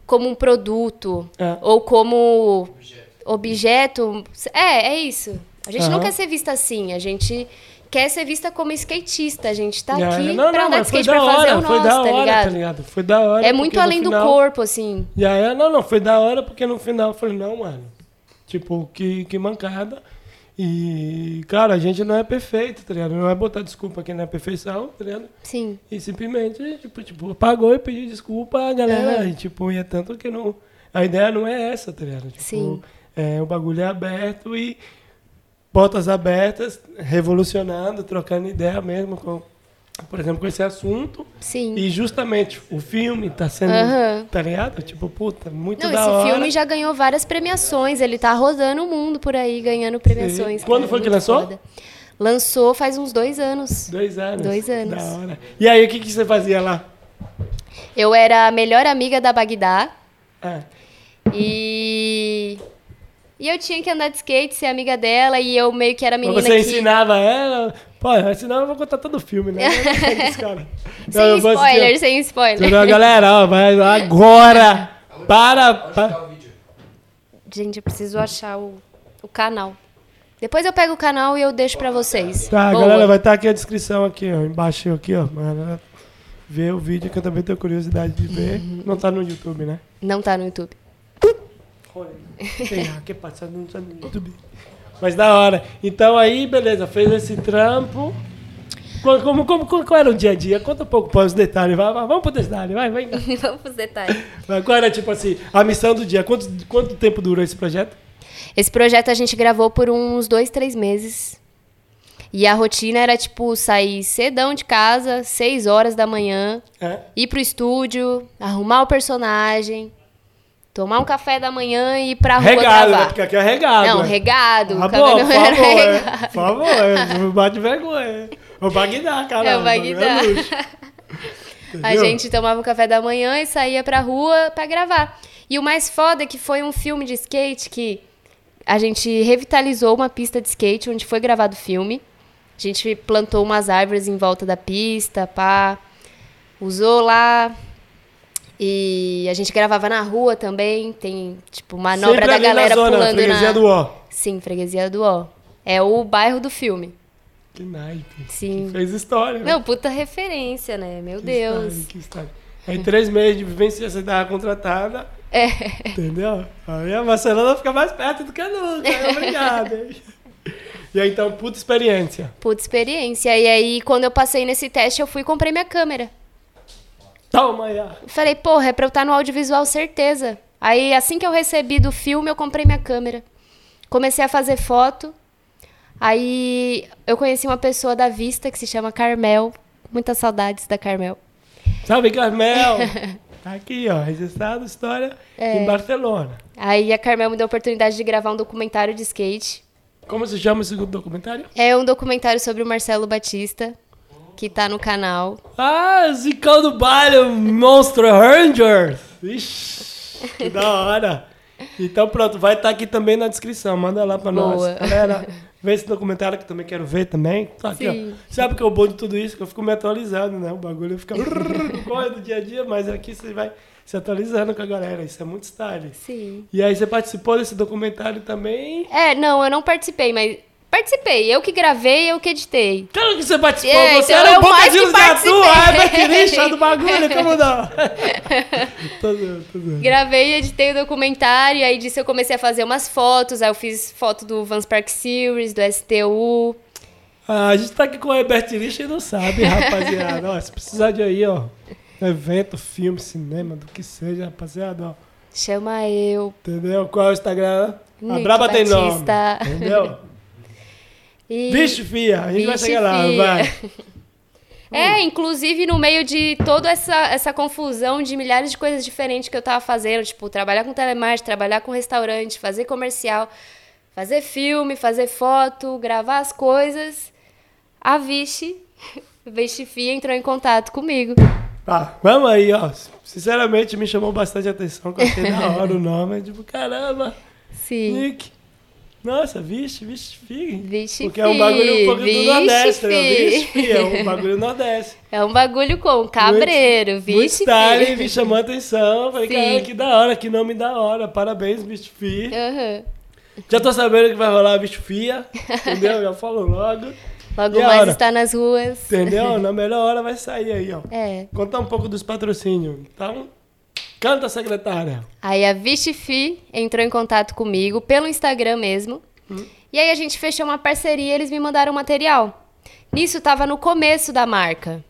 como um produto É. ou como objeto. É, é isso. A gente não Aham. quer ser vista assim. A gente quer ser vista como skatista. A gente tá aqui não, pra não, andar de skate, pra fazer hora, o foi nosso, da tá hora, ligado? tá ligado? Foi da hora. É muito além final- do corpo, assim. Já é, não, não, foi da hora porque no final eu falei, não, mano. Tipo, que, que mancada. E, cara, a gente não é perfeito, tá ligado? Não é botar desculpa que não é perfeição, tá ligado? Sim. E simplesmente, tipo, tipo apagou e pediu desculpa a galera. Aham. E, tipo, e é tanto que não. A ideia não é essa, tá ligado? Tipo, Sim. É, o bagulho é aberto e portas abertas, revolucionando, trocando ideia mesmo com, por exemplo, com esse assunto. Sim. E justamente o filme tá sendo, Aham. tá ligado? Tipo, puta, muito Não, da esse hora. filme já ganhou várias premiações. Ele tá rodando o mundo por aí, ganhando premiações. Quando cara, foi que lançou? foda. Lançou faz uns dois anos. Dois anos. Dois anos. Da hora. E aí, o que, que você fazia lá? Eu era a melhor amiga da Bagdá. Ah, E. E eu tinha que andar de skate, ser amiga dela, e eu meio que era a mas menina você que. ensinava ela. Pô, senão eu vou contar todo o filme, né? (laughs) Cara. Não, Sem assistir- spoiler, sem spoiler. Entendeu, galera? Ó, vai lá agora. Para. Onde pa- tá o vídeo? Gente, eu preciso achar o, o canal. Depois eu pego o canal e eu deixo pra vocês. Tá, Boa. galera, vai estar aqui a descrição aqui, ó. Embaixo aqui, ó. Ver o vídeo que eu também tenho curiosidade de ver. Não tá no YouTube, né? Não tá no YouTube. Ah, (laughs) que passa não YouTube. Mas da hora. Então aí, beleza, fez esse trampo. Como, como, como, qual era o dia a dia? Conta um pouco para os detalhes. Vai, vai, vamos pro detalhe, vai, vai. Vamos pros detalhes. Vai, (laughs) Qual era, tipo assim, a missão do dia? Quanto, quanto tempo durou esse projeto? Esse projeto a gente gravou por uns dois, três meses. E a rotina era, tipo, sair cedão de casa, seis horas da manhã, É? ir pro estúdio, arrumar o personagem, tomar um café da manhã e ir pra rua Regado, né? gravar. Porque aqui é regado. Não, é. regado. Ah, o cabelo por era favor, é. regado. Por favor, é. não bate vergonha. O Bagdá, cara. É o Bagdá. A gente tomava um café da manhã e saía pra rua pra gravar. E o mais foda é que foi um filme de skate que a gente revitalizou uma pista de skate onde foi gravado o filme. A gente plantou umas árvores em volta da pista, pá. Usou lá. E a gente gravava na rua também. Tem, tipo, manobra Sempre da ali na galera zona, pulando freguesia na. do Ó. Sim, freguesia do Ó. É o bairro do filme. Que naipe. Sim. Fez história. né? Não, puta referência, né? Meu Que Deus. história, que história. Aí, três meses de vivência, você tava contratada. É. Entendeu? Aí a Barcelona fica mais perto do que nunca. (laughs) Obrigado. hein? E aí, então, puta experiência. Puta experiência. E aí, quando eu passei nesse teste, eu fui e comprei minha câmera. Toma aí. Falei, porra, é pra eu estar no audiovisual, certeza. Aí, assim que eu recebi do filme, eu comprei minha câmera. Comecei a fazer foto. Aí, eu conheci uma pessoa da Vista que se chama Carmel. Muitas saudades da Carmel. Salve, Carmel. (laughs) Tá aqui, ó. Registrado história É. em Barcelona. Aí, a Carmel me deu a oportunidade de gravar um documentário de skate. Como se chama esse documentário? É um documentário sobre o Marcelo Batista. Que tá no canal. Ah, Zicão do baile, Monster Rangers. Ixi, que da hora. Então pronto, vai estar aqui também na descrição. Manda lá pra Boa. nós. Galera, vê esse documentário que eu também quero ver também. Tá aqui, Sim. ó. Sabe que é o bom de tudo isso? Que eu fico me atualizando, né? O bagulho fica (laughs) corre do dia a dia, mas aqui você vai se atualizando com a galera. Isso é muito style. Sim. E aí você participou desse documentário também. É, não, eu não participei, mas participei. Eu que gravei, eu que editei. Claro que você participou, É, você então era eu o Boca mais que Juniors da tua, participei. é baterista do bagulho, como não? (laughs) tô zoando, tô zoando. Gravei e editei o documentário, e aí disso eu comecei a fazer umas fotos. Aí eu fiz foto do Vans Park Series, do STU. Ah, a gente tá aqui com o Herbert Rich e não sabe, rapaziada. ó, se precisar de aí, ó, evento, filme, cinema, do que seja, rapaziada, ó. Chama eu. Entendeu? Qual é o Instagram? A Nick Braba tem nome. Batista. Entendeu? (laughs) E... Vixe, fia, a gente vai Vixe, chegar lá, fia. vai. (laughs) É, inclusive no meio de toda essa, essa confusão de milhares de coisas diferentes que eu tava fazendo, tipo, trabalhar com telemarketing, trabalhar com restaurante, fazer comercial, fazer filme, fazer foto, gravar as coisas, a Vichy, (laughs) Vichy Fia entrou em contato comigo. Tá, vamos aí, ó. Sinceramente, me chamou bastante atenção, que eu achei da hora o nome. Tipo, caramba, Sim. Nick. Nossa, vixe, vixe, fia. Vixe, Porque é um bagulho um pouco do Vixe, Nordeste, né? fi. Vixe, fia, é um bagulho Nordeste. É um bagulho com cabreiro, Muito Vichy style, Fia. me chamou a atenção. Falei, cara, que da hora, que nome da hora. Parabéns, bicho Fi. Aham. Já tô sabendo que vai rolar bicho Fia, entendeu? Já falo logo. Logo E mais hora? está nas ruas. Entendeu? Na melhor hora vai sair aí, ó. É. Contar um pouco dos patrocínios. Então, canta, secretária. Aí a Vichy Fi entrou em contato comigo pelo Instagram mesmo. Hum. E aí a gente fechou uma parceria e eles me mandaram material. Nisso tava no começo da marca.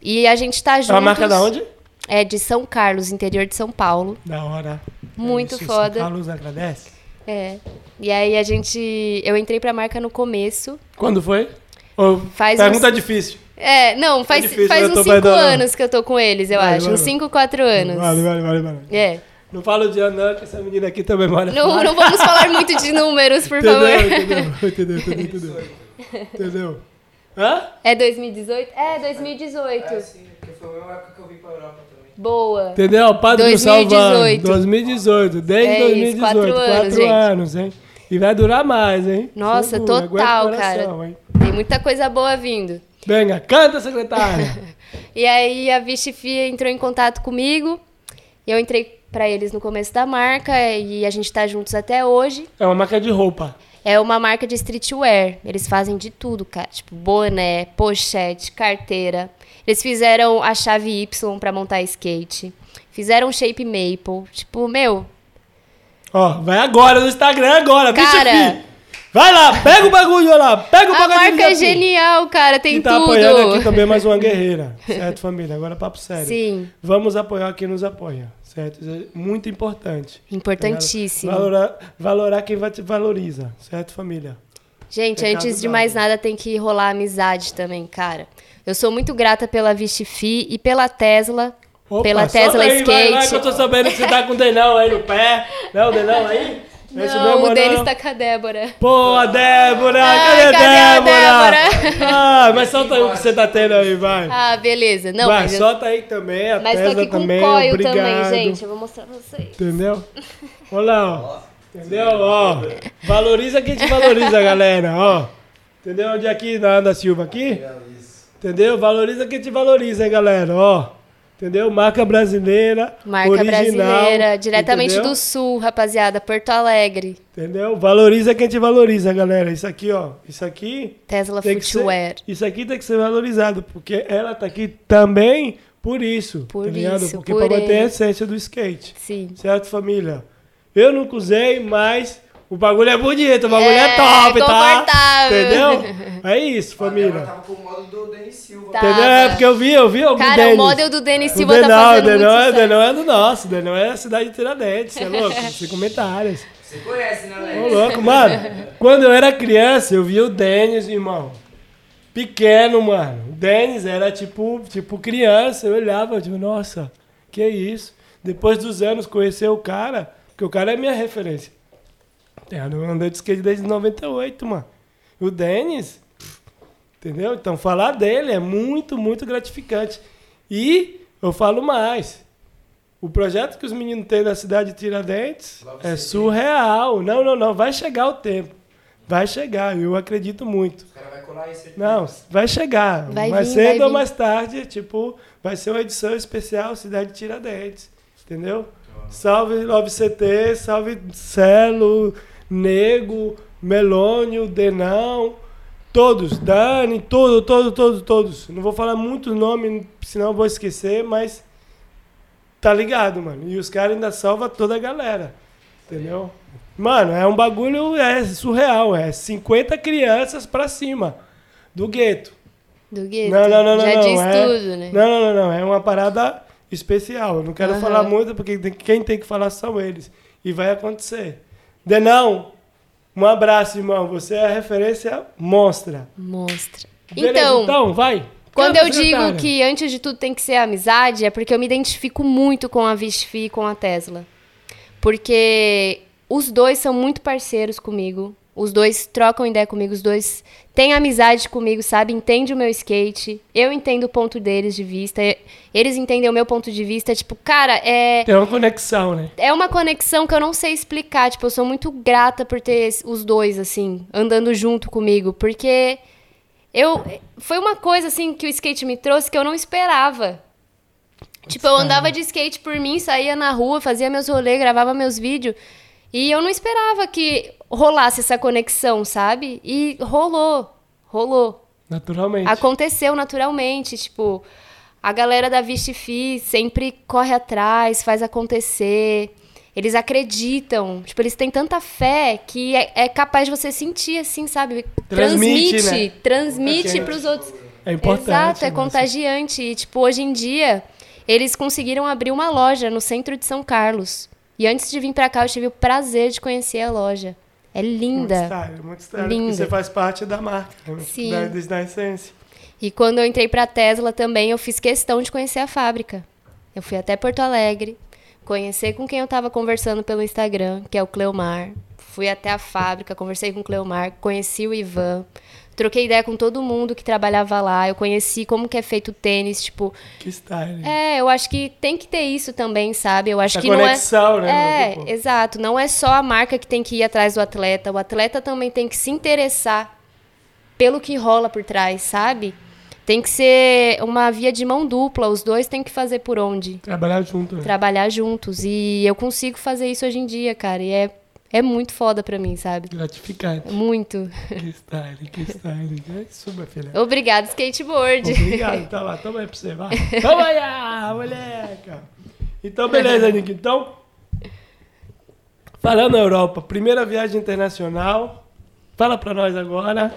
E a gente tá juntos. É uma marca da onde? É de São Carlos, interior de São Paulo. Da hora. Muito Isso, foda. São Carlos agradece. É. E aí a gente. Eu entrei pra marca no começo. Quando foi? Ou, Faz pergunta uns- difícil. É, não, faz, difícil, faz uns 5 perdendo. anos que eu tô com eles, eu Vale, acho. vale. Uns 5, 4 anos. Vale, vale, vale, vale. É. Não fala o dia não, que essa menina aqui também mora Não, não vamos falar muito de (laughs) números, por Entendeu, favor. entendeu, entendeu, entendeu, (laughs) entendeu. Entendeu? Hã? É 2018? É, 2018. É, sim, porque foi a mesma época que eu vim pra Europa também. Boa. Entendeu? Padre do 2018. Salvador. 2018. Desde É isso, 2018. quatro anos, Quatro gente. anos, hein? E vai durar mais, hein? Nossa, Segura, total, cara. hein? Tem muita coisa boa vindo. Venga, canta, secretária. (laughs) E aí a Vichy Fia entrou em contato comigo. E eu entrei pra eles no começo da marca e a gente tá juntos até hoje. é uma marca de roupa. É uma marca de streetwear. Eles fazem de tudo, cara. Tipo, boné, pochete, carteira. Eles fizeram a chave Y pra montar skate. Fizeram shape maple. Tipo, meu, Ó, vai agora no Instagram, agora. Cara. Vai lá, pega o bagulho lá. Pega o a bagulho marca é genial, cara. Tem E tá tudo. apoiando aqui também mais uma (laughs) guerreira. Certo, família? Agora papo sério. Sim, Vamos apoiar quem nos apoia. Certo? Isso é muito importante. importantíssimo. Valorar, valorar quem vai te valoriza. Certo, família? Gente, Recado antes de mais nada, tem que rolar amizade também, cara. Eu sou muito grata pela Vistifi e pela Tesla. Opa, pela Tesla aí, Vai, vai, Skate. que eu tô sabendo que você tá com o Denão aí no pé. Né, o Denão aí? (laughs) Não, o Denis não. tá com a Débora. Pô, a Débora! Ai, cadê, cadê a a Débora? Débora? Ah, mas solta aí o que você tá tendo aí, vai. Ah, beleza. Não, vai, mas, eu, solta aí também, a mas tô Tesla aqui com também, coil obrigado. também, gente. Eu vou mostrar pra vocês. Entendeu? (laughs) Olha lá, ó. Entendeu? Ó, valoriza quem te valoriza, galera, ó. Entendeu? Onde é aqui, na Ana Silva aqui? Isso. Entendeu? Valoriza quem te valoriza, hein, galera, ó. Entendeu? Marca brasileira, Marca original, brasileira, diretamente entendeu? do sul, rapaziada, Porto Alegre. Entendeu? Valoriza quem te valoriza, galera. Isso aqui, ó. Isso aqui Tesla ser, Footwear. isso aqui tem que ser valorizado, porque ela tá aqui também por isso, Por tá isso, porque por pra manter a essência do skate. Sim. Certo, família? Eu nunca usei, mas o bagulho é bonito, o bagulho é, É, top, tá? Entendeu? (laughs) É isso, família. tava com o modo do Denis Silva. Tá. Entendeu? É porque eu vi, eu vi algum Cara, Denis. o model do Denis O Silva tá Denão, fazendo o Denão, muito é, o sucesso. Denão é do nosso, o Denão é a cidade de Tiradentes, você é louco? (laughs) Sem comentários. Você conhece, né, Ô, Alex? louco, mano. Quando eu era criança, eu via o Denis, irmão. Pequeno, mano. O Denis era tipo, tipo criança. Eu olhava, tipo, nossa, que isso? Depois dos anos, conhecer o cara, porque o cara é minha referência. Eu andei de skate desde 98, mano. O Denis, Entendeu? Então, falar dele é muito, muito gratificante. E eu falo mais. O projeto que os meninos têm da cidade de Tiradentes Logo é surreal. Não, não, não. Vai chegar o tempo. Vai chegar. Eu acredito muito. Os caras vão colar aí, certeza. Não, vai chegar. Vai mais vir, cedo vai ou vir. mais tarde, tipo, vai ser uma edição especial Cidade de Tiradentes. Entendeu? Salve Love CT, salve Celo, Nego, Melônio, Denão, todos, Dani, todo, todo, todos, todos. Não vou falar muitos nomes, senão eu vou esquecer, mas tá ligado, mano. E os caras ainda salvam toda a galera. Entendeu? Mano, é um bagulho é surreal, é 50 crianças pra cima do gueto. Do gueto. Não, não, não, não. Já não, diz é- tudo, né? Não, não, não, não. É uma parada especial. Eu não quero Aham. falar muito, porque quem tem que falar são eles. E vai acontecer. Denão, um abraço, irmão. Você é a referência monstra. Mostra. Beleza, Então, então vai. Quando eu digo secretária. que antes de tudo tem que ser amizade, é porque eu me identifico muito com a Vishfi e com a Tesla. Porque os dois são muito parceiros comigo. Os dois trocam ideia comigo, os dois têm amizade comigo, sabe? Entende o meu skate. Eu entendo o ponto deles de vista. Eles entendem o meu ponto de vista. Tipo, cara, é Tem uma conexão, né? é uma conexão que eu não sei explicar. Tipo, eu sou muito grata por ter os dois, assim, andando junto comigo. Porque eu. Foi uma coisa, assim, que o skate me trouxe que eu não esperava. Tipo, eu andava de skate por mim, saía na rua, fazia meus rolês, gravava meus vídeos. E eu não esperava que rolasse essa conexão, sabe? E rolou. Rolou. Naturalmente. Aconteceu naturalmente, tipo, a galera da Vistifi sempre corre atrás, faz acontecer. Eles acreditam, tipo, eles têm tanta fé que é, é capaz de você sentir assim, sabe? Transmite, transmite, né? transmite Contagiante. pros outros. É importante. Exato, é né? contagiante. E, tipo, hoje em dia, eles conseguiram abrir uma loja no centro de São Carlos. E antes de vir pra cá, eu tive o prazer de conhecer a loja. É Muito linda. style, muito style. Linda. Porque você faz parte da marca. né? Sim. Da, da essência. E quando eu entrei pra Tesla também, eu fiz questão de conhecer a fábrica. Eu fui até Porto Alegre, conhecer com quem eu tava conversando pelo Instagram, que é o Cleomar. Fui até a fábrica, conversei com o Cleomar, conheci o Ivan. Troquei ideia com todo mundo que trabalhava lá. Eu conheci como que é feito o tênis, tipo, Que style. é, eu acho que tem que ter isso também, sabe? Eu acho Essa que não é conexão, né? É, Tipo, exato. Não é só a marca que tem que ir atrás do atleta. O atleta também tem que se interessar pelo que rola por trás, sabe? Tem que ser uma via de mão dupla. Os dois têm que fazer por onde? Trabalhar junto. né? Trabalhar juntos. E eu consigo fazer isso hoje em dia, cara. E é, é muito foda pra mim, sabe? Gratificante. Muito. Que style, que style. É isso, minha filha. Obrigado, skateboard. Obrigado, tá lá, toma aí pra você, vai. Toma aí, ah, moleca. Então, beleza, Nick. Então, falando na Europa, primeira viagem internacional. Fala pra nós agora.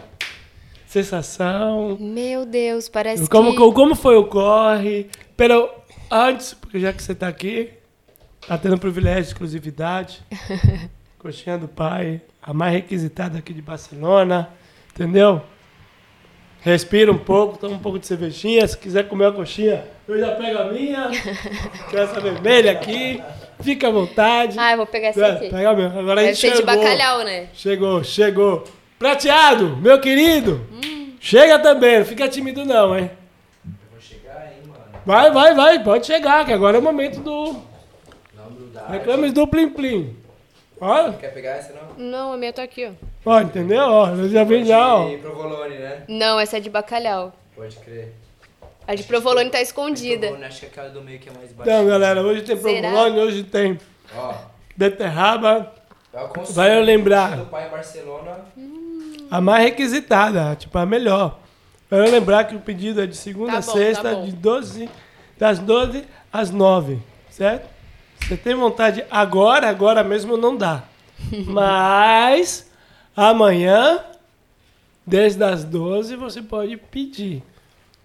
Sensação. Meu Deus, parece Como, que... como, foi o corre? Pero, antes, porque já que você tá aqui, tá tendo privilégio de exclusividade. (laughs) Coxinha do pai, a mais requisitada aqui de Barcelona, entendeu? Respira um pouco, toma um pouco de cervejinha. Se quiser comer uma coxinha, eu já pego a minha. que é essa vermelha aqui. Fica à vontade. Ah, eu vou pegar essa É, aqui. pega mesmo. Agora a Deve gente ser de chegou. bacalhau, né? Chegou, chegou. Prateado, meu querido. Chega também, não fica tímido não, hein? Eu vou chegar aí, mano. Vai, vai, vai, pode chegar, que agora é o momento do... Reclames do Plim Plim. Ó, Quer pegar essa não? Não, a minha tá aqui, ó. ó, entendeu? Ó, já vem já, ó. Provolone, né? Não, essa é de bacalhau. Pode crer. A de provolone tá escondida. Provolone, acho que aquela do meio que é mais baixa. Então, galera, hoje tem Será? provolone, hoje tem Ó, beterraba, é Vai eu lembrar. do pai em Barcelona. a mais requisitada, tipo, a melhor. Vai eu lembrar que o pedido é de segunda Tá a bom, sexta, tá de 12, das 12 às 9, certo? Você tem vontade agora, agora mesmo não dá. (laughs) Mas amanhã, desde as 12, você pode pedir.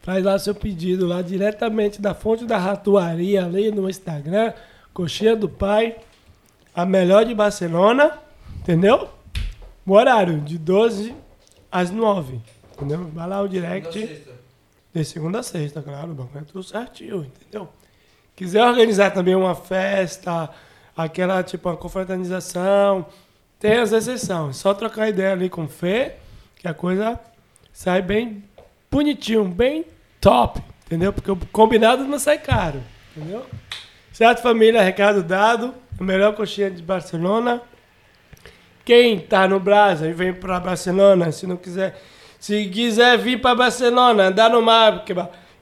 Faz lá seu pedido lá diretamente da fonte da ratuaria ali no Instagram, Coxinha do Pai, a melhor de Barcelona, entendeu? O horário de 12 às 9, entendeu? Vai lá o direct. Segunda ou sexta? De segunda a sexta, claro, o bagulho é tudo certinho, entendeu? Quiser organizar também uma festa, aquela tipo uma confraternização, tem as exceções. Só trocar ideia ali com o Fê, que a coisa sai bem bonitinho, bem top, entendeu? Porque o combinado não sai caro, entendeu? Certo, família? Recado dado. A melhor coxinha de Barcelona. Quem tá no Brasil e vem pra Barcelona, se não quiser, se quiser vir pra Barcelona, andar no mar porque-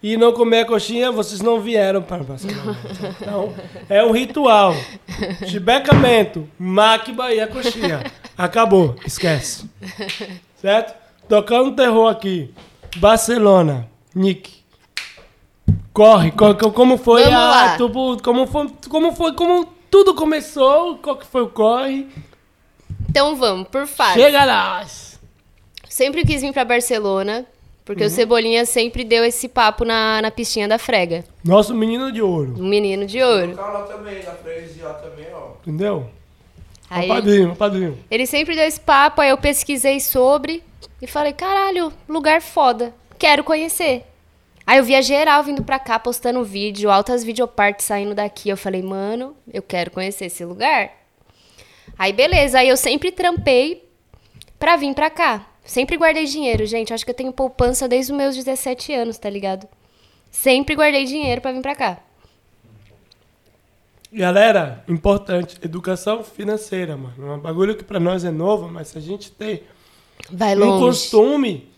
e não comer a coxinha, vocês não vieram para Barcelona. Então, é um ritual. Chibecamento, Macba e a coxinha. Acabou, esquece. Certo? Tocando terror aqui. Barcelona, Nick. Corre, corre, co- como foi Vamos a. lá. tu- como foi, como foi, como tudo começou, qual que foi o corre? Então vamos, por fase. Chega lá! Sempre quis vir pra Barcelona, porque Uhum. o Cebolinha sempre deu esse papo na, na pistinha da frega. Nosso menino de ouro, Um menino de ouro. Tá lá também, na freguesia também, ó. entendeu? Aí, O padrinho, o padrinho. ele sempre deu esse papo, aí eu pesquisei sobre e falei, caralho, lugar foda, quero conhecer. Aí eu via geral vindo pra cá, postando vídeo, altas videopartes saindo daqui. Eu falei, mano, eu quero conhecer esse lugar. Aí beleza, aí eu sempre trampei pra vir pra cá. Sempre guardei dinheiro, gente. Acho que eu tenho poupança desde os meus 17 anos, tá ligado? Sempre guardei dinheiro pra vir pra cá. Galera, importante, educação financeira, mano. É um bagulho que pra nós é novo, mas se a gente tem Vai um longe. costume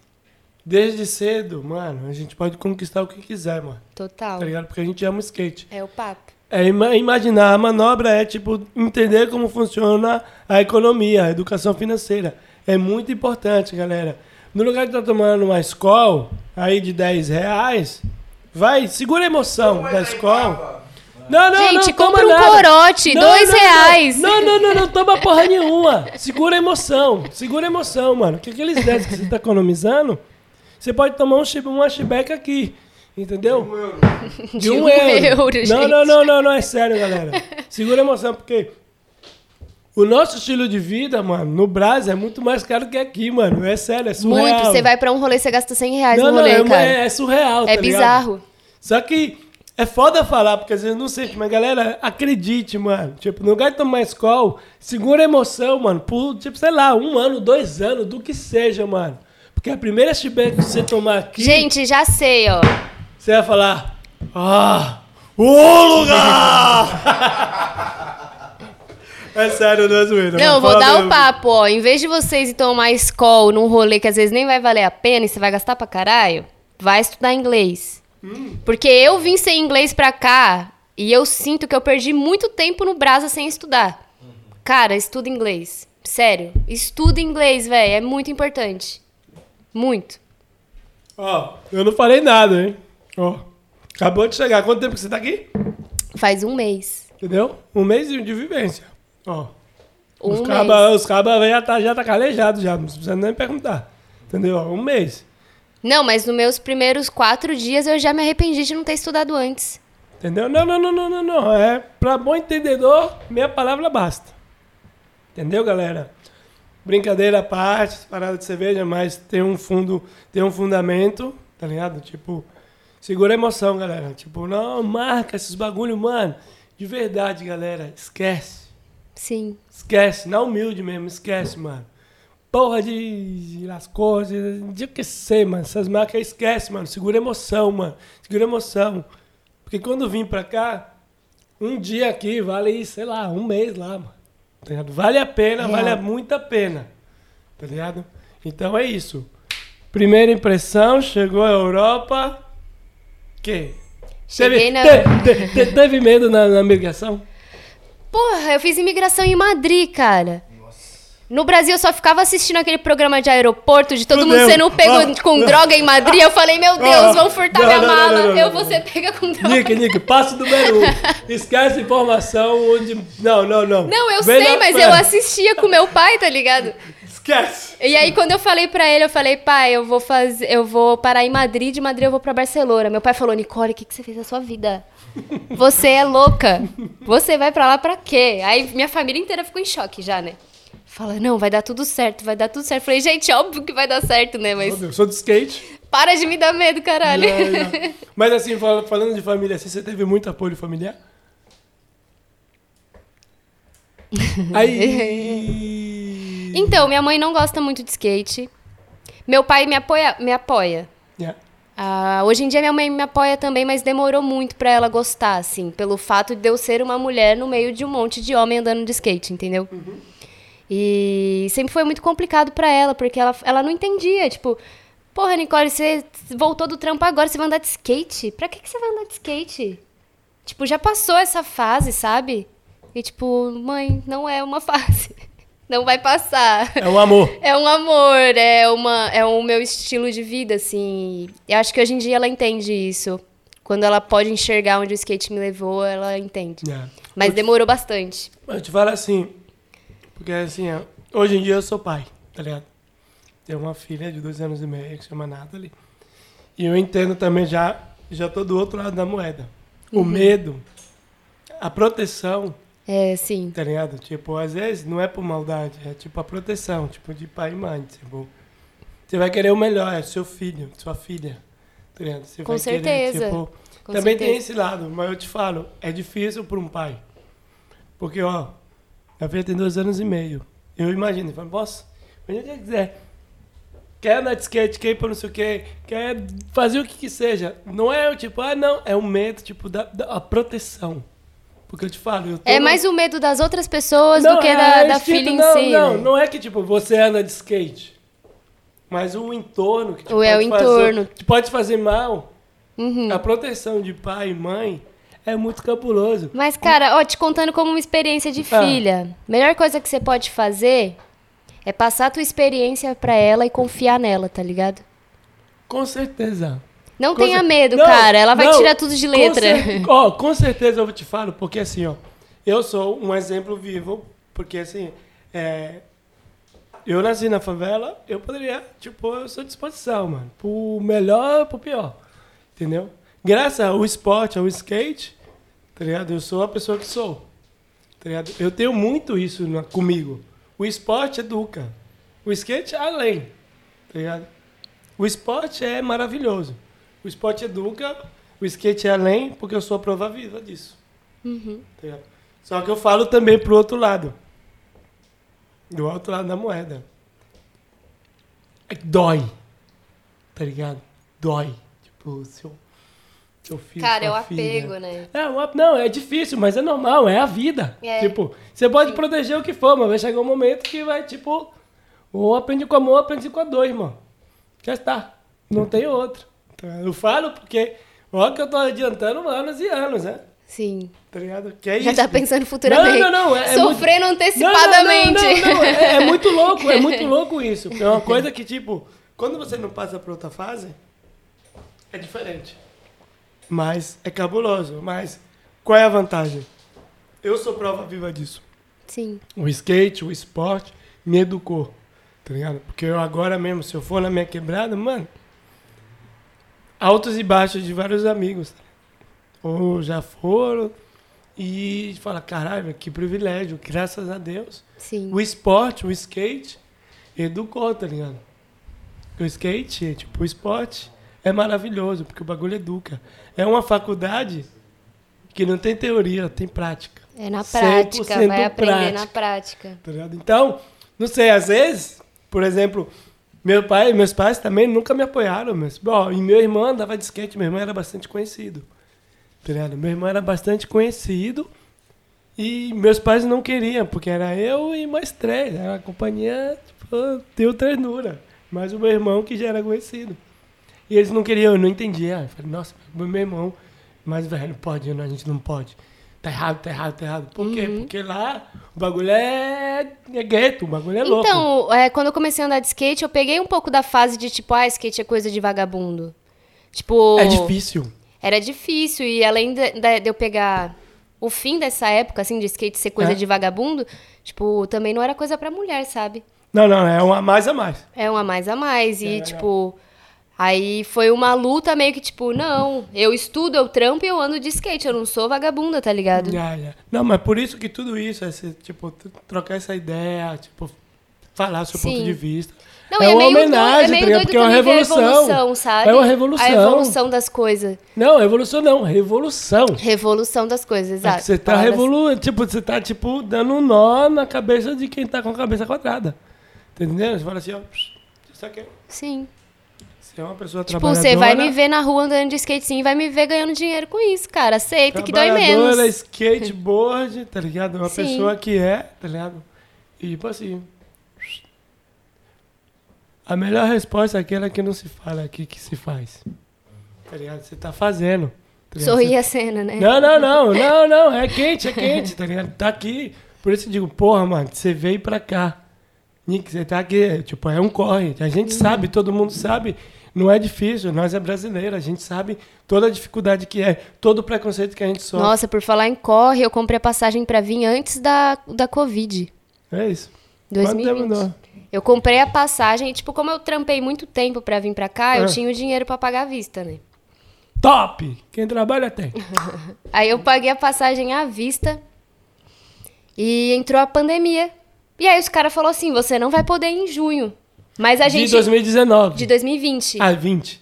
desde cedo, mano, a gente pode conquistar o que quiser, mano. Total. Tá ligado? Porque a gente ama o skate. É o papo. É ima- imaginar, a manobra é tipo entender como funciona a economia, a educação financeira. É muito importante, galera. No lugar de estar tomando uma escola aí de 10 reais, vai, segura a emoção da escola. Não, não, Gente, não, toma compra um nada. corote, Não, dois não, reais. Não, não, não, não, toma porra nenhuma. Segura a emoção, segura a emoção, mano. Que aqueles 10 que você tá economizando, você pode tomar um, uma chibeca aqui, entendeu? Um euro. De De um um euro. euro, não, gente. não, não, não, não, é sério, galera. Segura a emoção, porque o nosso estilo de vida, mano, no Brasil é muito mais caro que aqui, mano. É sério, é surreal. Muito. Você vai pra um rolê, você gasta 100 reais não, no não, rolê, é, cara. é, é surreal, É tá ligado? bizarro. Só que é foda falar, porque às vezes não sente, mas galera, acredite, mano. Tipo, no lugar de tomar escola, segura a emoção, mano, por, tipo, sei lá, um ano, dois anos, do que seja, mano. Porque a primeira chibeca que você tomar aqui, Gente, já sei, ó. você vai falar, ah, o lugar! (laughs) é sério, não é zoeira. Não, vou dar o mesmo. papo, ó. Em vez de vocês ir tomar escola num rolê que às vezes nem vai valer a pena e você vai gastar pra caralho, vai estudar inglês. Hum. Porque eu vim sem inglês pra cá e eu sinto que eu perdi muito tempo no Brasa sem estudar. Cara, estuda inglês. Sério. Estuda inglês, velho. É muito importante. Muito. Ó, eu não falei nada, hein? Ó, acabou de chegar. Quanto tempo que você tá aqui? Faz um mês. Entendeu? Um mês de vivência. Ó. Um os cabas caba já tá, já tá calejado já, não precisa nem perguntar. Entendeu? Um mês. Não, mas nos meus primeiros quatro dias eu já me arrependi de não ter estudado antes. Entendeu? Não, não, não, não, não, não. É pra bom entendedor, minha palavra basta. Entendeu, galera? Brincadeira à parte, parada de cerveja, mas tem um fundo, tem um fundamento, tá ligado? Tipo, segura a emoção, galera. Tipo, não, marca esses bagulho, mano. De verdade, galera, esquece. Sim. Esquece, na humilde mesmo, esquece, mano. Porra de, as coisas, de o que sei, mano. Essas marcas esquece, mano. Segura emoção, mano. Segura emoção. Porque quando vim pra cá, um dia aqui vale, sei lá, um mês lá, mano. Tá ligado? Vale a pena, Real. vale muito a pena. Tá ligado? Então é isso. Primeira impressão, chegou a Europa. Que? Teve, na- te- te- te- teve medo na, na migração? Porra, eu fiz imigração em Madrid, cara. No Brasil eu só ficava assistindo aquele programa de aeroporto de todo Fudeu. mundo sendo pego Ah. com droga em Madrid. Eu falei, meu Deus, Ah. vão furtar Não, minha não, não, mala. não, não, eu não. vou ser pega com droga. Nick, Nick, passo número um. (laughs) Esquece informação onde. Não, não, não. Não, eu Vem sei, mas eu assistia com meu pai, tá ligado? Esquece. E aí, quando eu falei pra ele, eu falei, pai, eu vou fazer, eu vou parar em Madrid, de Madrid eu vou pra Barcelona. Meu pai falou, Nicole, o que, que você fez da sua vida? (laughs) Você é louca. Você vai pra lá pra quê? Aí minha família inteira ficou em choque já, né? Fala, não, vai dar tudo certo, vai dar tudo certo. Falei, gente, óbvio que vai dar certo, né? Mas Eu sou de skate. para de me dar medo, caralho. (laughs) Mas assim, fal- falando de família, assim, você teve muito apoio familiar? (laughs) Aí. Então, minha mãe não gosta muito de skate. Meu pai me apoia. Me apoia. Yeah. Ah, hoje em dia minha mãe me apoia também, mas demorou muito pra ela gostar, assim, pelo fato de eu ser uma mulher no meio de um monte de homem andando de skate, entendeu? E sempre foi muito complicado pra ela, porque ela, ela não entendia, tipo, porra, Nicole, você voltou do trampo agora, você vai andar de skate? Pra que, que você vai andar de skate? Tipo, já passou essa fase, sabe? E tipo, mãe, não é uma (laughs) fase. Não vai passar. É um amor. (laughs) É um amor, é, uma, é o meu estilo de vida, assim. Eu acho que hoje em dia ela entende isso. Quando ela pode enxergar onde o skate me levou, ela entende. É. Mas demorou bastante. Eu te falo assim, porque assim, hoje em dia eu sou pai, tá ligado? Tenho uma filha de dois anos e meio que se chama Nathalie. E eu entendo também já, já tô do outro lado da moeda. O medo, a proteção, É, sim. tá ligado? Tipo, às vezes não é por maldade, é tipo a proteção, tipo de pai e mãe, tipo. Você vai querer o melhor, é seu filho, sua filha. Tá ligado? Você Com vai certeza, Querer, tipo, com também tem certeza. esse lado, mas eu te falo, é difícil para um pai. Porque, ó, a filha tem dois anos e meio. Eu imagino, eu falo, posso? Onde ele quiser. Quer andar de skate, quer ir pra não sei o quê, quer fazer o que que seja. Não é o tipo, ah, não, é o medo, tipo, da, da a proteção. Porque eu te falo, eu É no- mais o medo das outras pessoas não, do que é da, da instinto, filha em não, si. Não, né? não é que tipo você anda de skate, mas o entorno que te Ou é pode o fazer- entorno. que pode fazer mal. Uhum. A proteção de pai e mãe é muito cabuloso. Mas, cara, ó, te contando como uma experiência de Ah. filha. Melhor coisa que você pode fazer é passar a tua experiência pra ela e confiar nela, tá ligado? Com certeza. Não Com tenha cer- medo, Não, cara. Ela vai não, tirar tudo de com letra. cer- (laughs) Ó, com certeza eu te falo, porque assim, ó, eu sou um exemplo vivo, porque assim, é, eu nasci na favela, eu poderia, tipo, eu sou à disposição, mano, pro melhor, pro pior, entendeu? Graças ao esporte, ao skate, tá ligado? Eu sou a pessoa que sou, tá ligado? Eu tenho muito isso na- comigo. O esporte educa, o skate é além, tá ligado? O esporte é maravilhoso. O esporte educa, o skate é além, porque eu sou a prova viva disso. Uhum. tá? Só que eu falo também pro outro lado. Do outro lado da moeda. É que dói. Tá ligado? Dói. Tipo, seu, seu filho. Cara, é o apego, né? É, não, é difícil, mas é normal, é a vida. É. Tipo, você pode proteger o que for, mas vai chegar um momento que vai, tipo, ou aprende com a mão, ou aprende com a dor, irmão. Já está. Não tem outro. Tá? Eu falo porque, olha que eu tô adiantando anos e anos, né? Sim. Tá ligado? Que é Já isso. tá pensando futuramente. Não, não, não. É, é Sofrendo muito... antecipadamente. Não, não, não, É, é muito louco, é muito (laughs) louco isso. É uma coisa que, tipo, quando você não passa pra outra fase, é diferente. Mas é cabuloso. Mas qual é a vantagem? Eu sou prova viva disso. Sim. O skate, o esporte, me educou. Tá ligado? Porque eu agora mesmo, se eu for na minha quebrada, mano, altos e baixos de vários amigos. Ou já foram. E fala, caralho, que privilégio, graças a Deus. Sim. O esporte, o skate, educou, tá ligado? O skate, tipo, o esporte é maravilhoso, porque o bagulho educa. É uma faculdade que não tem teoria, tem prática. É na prática, 100% vai aprender prática. na prática. Tá? Então, não sei, às vezes, por exemplo, meu pai, meus pais também nunca me apoiaram. Mas, bom, e meu irmão andava de skate, meu irmão era bastante conhecido. Tá ligado? Meu irmão era bastante conhecido e meus pais não queriam, porque era eu e mais três. Era uma companhia, tipo, deu ternura. Mas o meu irmão que já era conhecido. E eles não queriam, eu não entendia. Eu falei, nossa, meu irmão mais velho pode, não, a gente não pode. Tá errado, tá errado, tá errado. Por quê? Porque lá o bagulho é, é gueto, o bagulho é louco. Então, é, quando eu comecei a andar de skate, eu peguei um pouco da fase de tipo, ah, skate é coisa de vagabundo. Tipo. É difícil. Era difícil. E além de, de- de eu pegar o fim dessa época, assim, de skate ser coisa É. de vagabundo, tipo, também não era coisa pra mulher, sabe? Não, não, é um a mais a mais. É um a mais a mais. E, É, tipo. Aí foi uma luta meio que, tipo, não, eu estudo, eu trampo e eu ando de skate, eu não sou vagabunda, tá ligado? Já, já. Não, mas por isso que tudo isso, esse, tipo, t- trocar essa ideia, tipo, falar seu Sim. ponto de vista. Não, é e uma doido- homenagem, é tá doido Porque é uma ver a revolução. evolução, sabe? É uma revolução. A evolução das coisas. Não, evolução não, revolução. Revolução das coisas, É exato. que você tá Palavras- revolu... tipo, você tá, tipo, dando um nó na cabeça de quem tá com a cabeça quadrada. Tá entendendo? Você fala assim, ó, isso aqui. Sim. Você é uma pessoa Tipo, trabalhadora. você vai me ver na rua andando de skate sim vai me ver ganhando dinheiro com isso, cara. Aceita que dói trabalhadora, menos. skateboard, tá ligado? Uma Sim. pessoa que é, tá ligado? E tipo assim. A melhor resposta é aquela que não se fala aqui, que se faz. Tá ligado? Você tá fazendo. tá? Sorri a cena, né? Não, não, não, não, não. É quente, é quente, tá ligado? Tá aqui. Por isso eu digo, porra, mano, você veio pra cá. Nick, você tá aqui. Tipo, é um corre. A gente sabe, todo mundo sabe. Não é difícil, nós é brasileiro, a gente sabe toda a dificuldade que é, todo o preconceito que a gente sofre. Nossa, por falar em corre, eu comprei a passagem pra vir antes da, da Covid. É isso. Quanto 2020. terminou? Eu comprei a passagem, e, tipo, como eu trampei muito tempo pra vir pra cá, eu Ah. tinha o dinheiro pra pagar à vista, né? Top! Quem trabalha tem. (laughs) Aí eu paguei a passagem à vista e entrou a pandemia. E aí os caras falaram assim, você não vai poder ir em junho. Mas a gente... De 2019. De 2020. Ah, 20.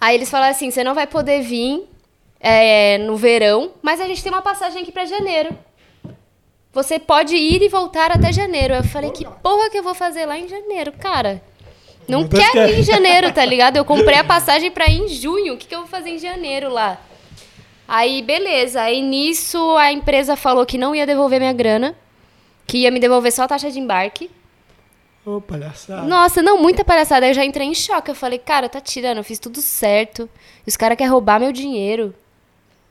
Aí eles falaram assim, você não vai poder vir é, no verão, mas a gente tem uma passagem aqui pra janeiro. Você pode ir e voltar até janeiro. Eu falei, que porra que eu vou fazer lá em janeiro, cara? Não Deus, quero ir em janeiro, tá ligado? Eu comprei a (laughs) passagem pra ir em junho. O que, que eu vou fazer em janeiro lá? Aí, beleza. Aí, nisso, a empresa falou que não ia devolver minha grana. Que ia me devolver só a taxa de embarque. Ô, palhaçada. Nossa, não, muita palhaçada. Aí eu já entrei em choque. Eu falei, cara, tá tirando, eu fiz tudo certo. E os caras querem roubar meu dinheiro.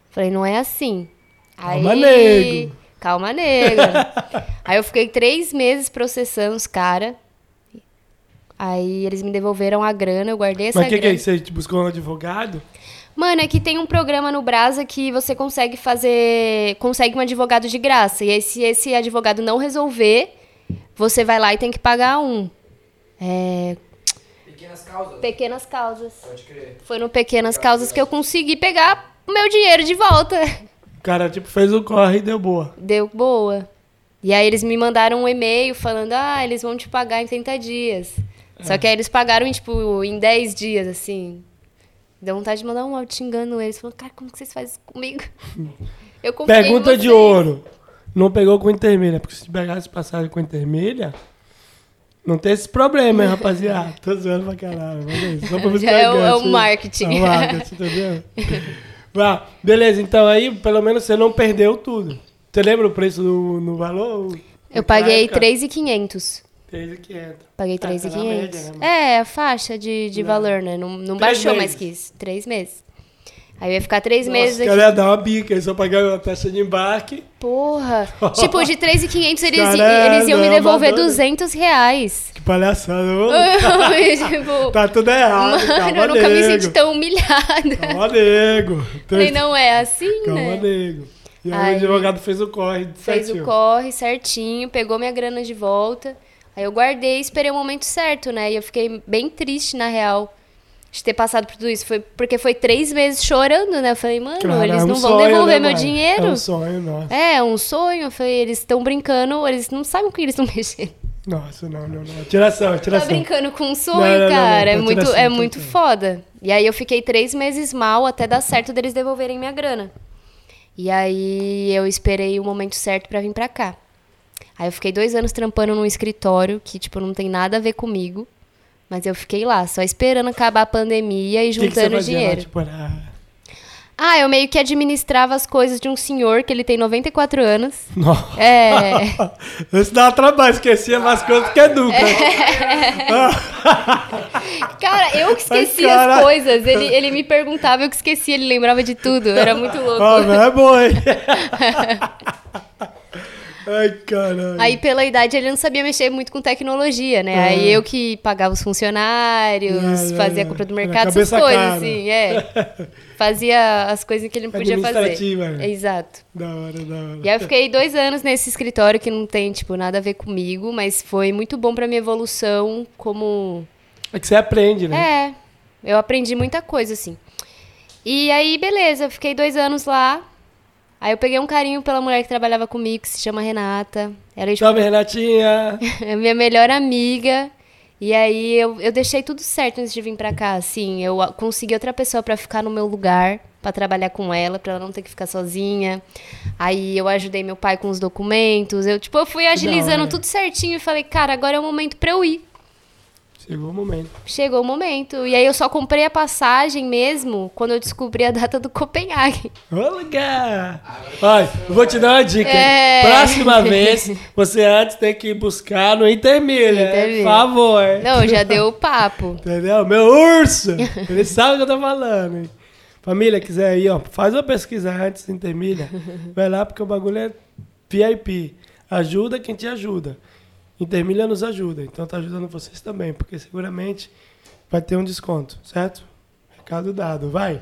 Falei, não é assim. Calma, nego. Calma, nego. (laughs) Aí eu fiquei três meses processando os caras. Aí eles me devolveram a grana, eu guardei essa Mas o que, que é grana. isso? Você buscou um advogado? Mano, é que tem um programa no Brasa que você consegue fazer. Consegue um advogado de graça. E aí, se esse advogado não resolver, você vai lá e tem que pagar um. É, Pequenas causas. pequenas causas. Pode crer. Foi no Pequenas Causas que eu consegui pegar o meu dinheiro de volta. O cara, tipo, fez o corre e deu boa. Deu boa. E aí eles me mandaram um e-mail falando, ah, eles vão te pagar em 30 dias. Só que aí eles pagaram, em, tipo, em 10 dias, assim. Deu vontade de mandar um áudio xingando eles. Falando, cara, como que vocês fazem isso comigo? (laughs) Eu Pergunta de ouro. Não pegou com intermilha, porque se pegasse passagem com intermilha, não tem esse problema, hein, rapaziada. (laughs) Tô zoando pra caralho. Mas é isso, só pra (laughs) buscar É o- é o marketing. É o marketing, entendeu? (laughs) Vá, beleza, então aí pelo menos você não perdeu tudo. Você lembra o preço no, no valor? Eu paguei Naquela época? 3,500. 3.500. Paguei Ah, tá 3,500. né, é, a faixa de, de Não. valor, né? Não, não baixou mais meses. que isso. Três meses. Aí eu ia ficar três Nossa, meses os aqui. caras iam dar uma bica, eles só pagaram a taxa de embarque. Porra! (laughs) tipo, de 3,500 eles, Caralho, eles iam me devolver amador. 200 reais. Que palhaçada. (laughs) tipo, Tá tudo errado, mano, calma, eu nunca me nego. senti tão humilhada. Calma, nego. Falei, não é assim, Calma, né? nego. E aí, Aí- o advogado fez o corre Fez certinho. o corre certinho, pegou minha grana de volta. Aí eu guardei e esperei o momento certo, né? E eu fiquei bem triste, na real, de ter passado por tudo isso. Foi porque foi três meses chorando, né? Eu falei, mano, eles é um não vão sonho, devolver né, meu mano? dinheiro. É um sonho, nossa. É, um sonho. Eu falei, eles estão brincando, eles não sabem com que eles estão (laughs) mexendo. Nossa, não, não, não. Tiração, Tá tiração. brincando com um sonho, Não, não, cara. é tá muito, é tá muito foda. E aí eu fiquei três meses mal até dar certo deles devolverem minha grana. E aí eu esperei o momento certo pra vir pra cá. Aí eu fiquei dois anos trampando num escritório que, tipo, não tem nada a ver comigo. Mas eu fiquei lá, só esperando acabar a pandemia e O que que juntando fazia lá, dinheiro. tipo, era... Ah, eu meio que administrava as coisas de um senhor que ele tem 94 anos. (laughs) Nossa. É. (laughs) Isso dá trabalho, esquecia mais coisas que educa. (laughs) Cara, eu que esqueci Ai, cara. as coisas. Ele, ele me perguntava, eu que esquecia, ele lembrava de tudo. Era muito louco. Ó, não é bom, hein? Ai, caralho. Aí, pela idade, ele não sabia mexer muito com tecnologia, né? Aí eu que pagava os funcionários, É, é, fazia é. a compra do mercado, essas coisas, cara. assim, é. (laughs) Fazia as coisas que ele não podia fazer. Né? Exato. Da hora, da hora. E aí eu fiquei dois anos nesse escritório que não tem, tipo, nada a ver comigo, mas foi muito bom pra minha evolução como É que você aprende, né? é, eu aprendi muita coisa, assim. E aí, beleza, eu fiquei dois anos lá. Aí eu peguei um carinho pela mulher que trabalhava comigo, que se chama Renata. Ela é Salve, Renatinha. (laughs) é minha melhor amiga. E aí eu, eu deixei tudo certo antes de vir pra cá, assim. Eu consegui outra pessoa pra ficar no meu lugar, pra trabalhar com ela, pra ela não ter que ficar sozinha. Aí eu ajudei meu pai com os documentos. Eu, tipo, eu fui agilizando hora. tudo certinho e falei, cara, agora é o momento pra eu ir. Chegou o momento. Chegou o momento. E aí eu só comprei a passagem mesmo quando eu descobri a data do Copenhague. Olha! Olha, eu vou te dar uma dica. É. Próxima (laughs) vez, você antes tem que ir buscar no Intermilha. Intermilha. Por favor. Não, já deu o papo. (laughs) Entendeu? Meu urso! Ele sabe o que eu tô falando. hein? Família, quiser aí, ó, faz uma pesquisa antes, Intermilha. Vai lá, porque o bagulho é VIP. Ajuda quem te ajuda. Intermilha nos ajuda. Então tá ajudando vocês também, porque seguramente vai ter um desconto, certo? Recado dado, vai.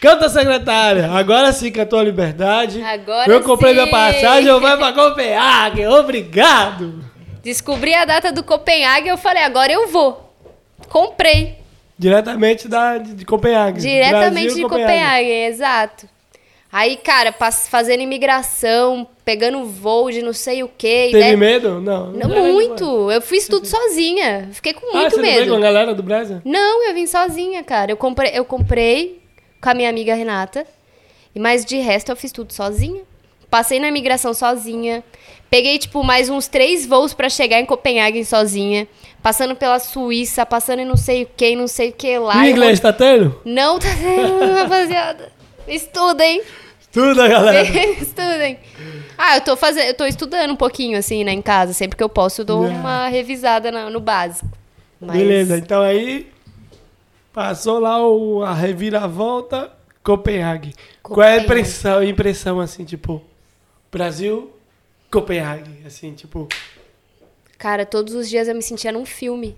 Canta, secretária! Agora sim cantou a liberdade. Agora Eu comprei sim. minha passagem, eu vou pra Copenhague. Obrigado! Descobri a data do Copenhague, eu falei, agora eu vou. Comprei. Diretamente da, de Copenhague. Diretamente Brasil, de Copenhague, exato. Aí, cara, fazendo imigração, pegando voo de não sei o quê. Teve né? medo? Não. Não, muito. Eu fiz tudo sozinha. Fiquei com Ah, muito você não veio medo. com a galera do Brasil? Não, eu vim sozinha, cara. Eu comprei, eu comprei com a minha amiga Renata. E mas de resto eu fiz tudo sozinha. Passei na imigração sozinha. Peguei, tipo, mais uns três voos pra chegar em Copenhague sozinha. Passando pela Suíça, passando em não sei o que, não sei o que lá. E Eu inglês, tá tendo? Não tá tendo, (laughs) rapaziada. Estudem. Tudo, galera. (laughs) Estudem. Ah, eu tô fazendo, eu tô estudando um pouquinho, assim, né, em casa. Sempre que eu posso, eu dou É. uma revisada na- no básico. Mas- Beleza, então aí passou lá o, a reviravolta Copenhague. Qual é a Copenhague. impressão, impressão assim, tipo, Brasil, Copenhague, assim, tipo, Cara, todos os dias eu me sentia num filme.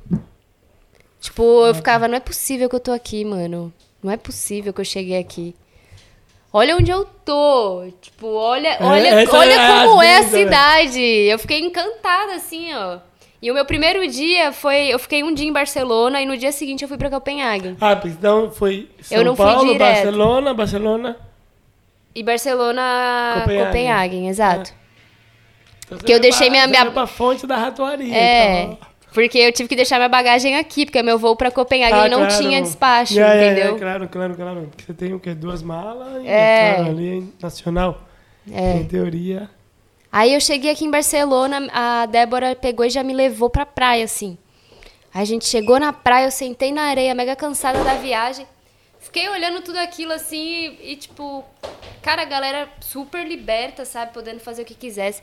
Tipo, eu ficava, não é possível que eu tô aqui, mano. Não é possível que eu cheguei aqui. Olha onde eu tô. Tipo, olha, olha, essa olha é como é a né? cidade. Eu fiquei encantada, assim, ó. E o meu primeiro dia foi. Eu fiquei um dia em Barcelona e no dia seguinte eu fui pra Copenhague. ah, então foi São Eu não fui Paulo. Barcelona, Barcelona. E Barcelona, Copenhague. Copenhague, exato. Então, você Que eu deixei pra- minha- minha- pra fonte da ratoaria. É. então. Porque eu tive que deixar minha bagagem aqui, porque meu voo pra Copenhague Ah, não claro. tinha despacho, é, entendeu? É, claro, claro, claro. Porque você tem o quê? Duas malas e É. claro, ali nacional. É. Em teoria. Aí eu cheguei aqui em Barcelona, a Débora pegou e já me levou pra praia, assim. Aí a gente chegou na praia, eu sentei na areia, mega cansada da viagem. Fiquei olhando tudo aquilo assim e, e, tipo, cara, a galera super liberta, sabe? Podendo fazer o que quisesse.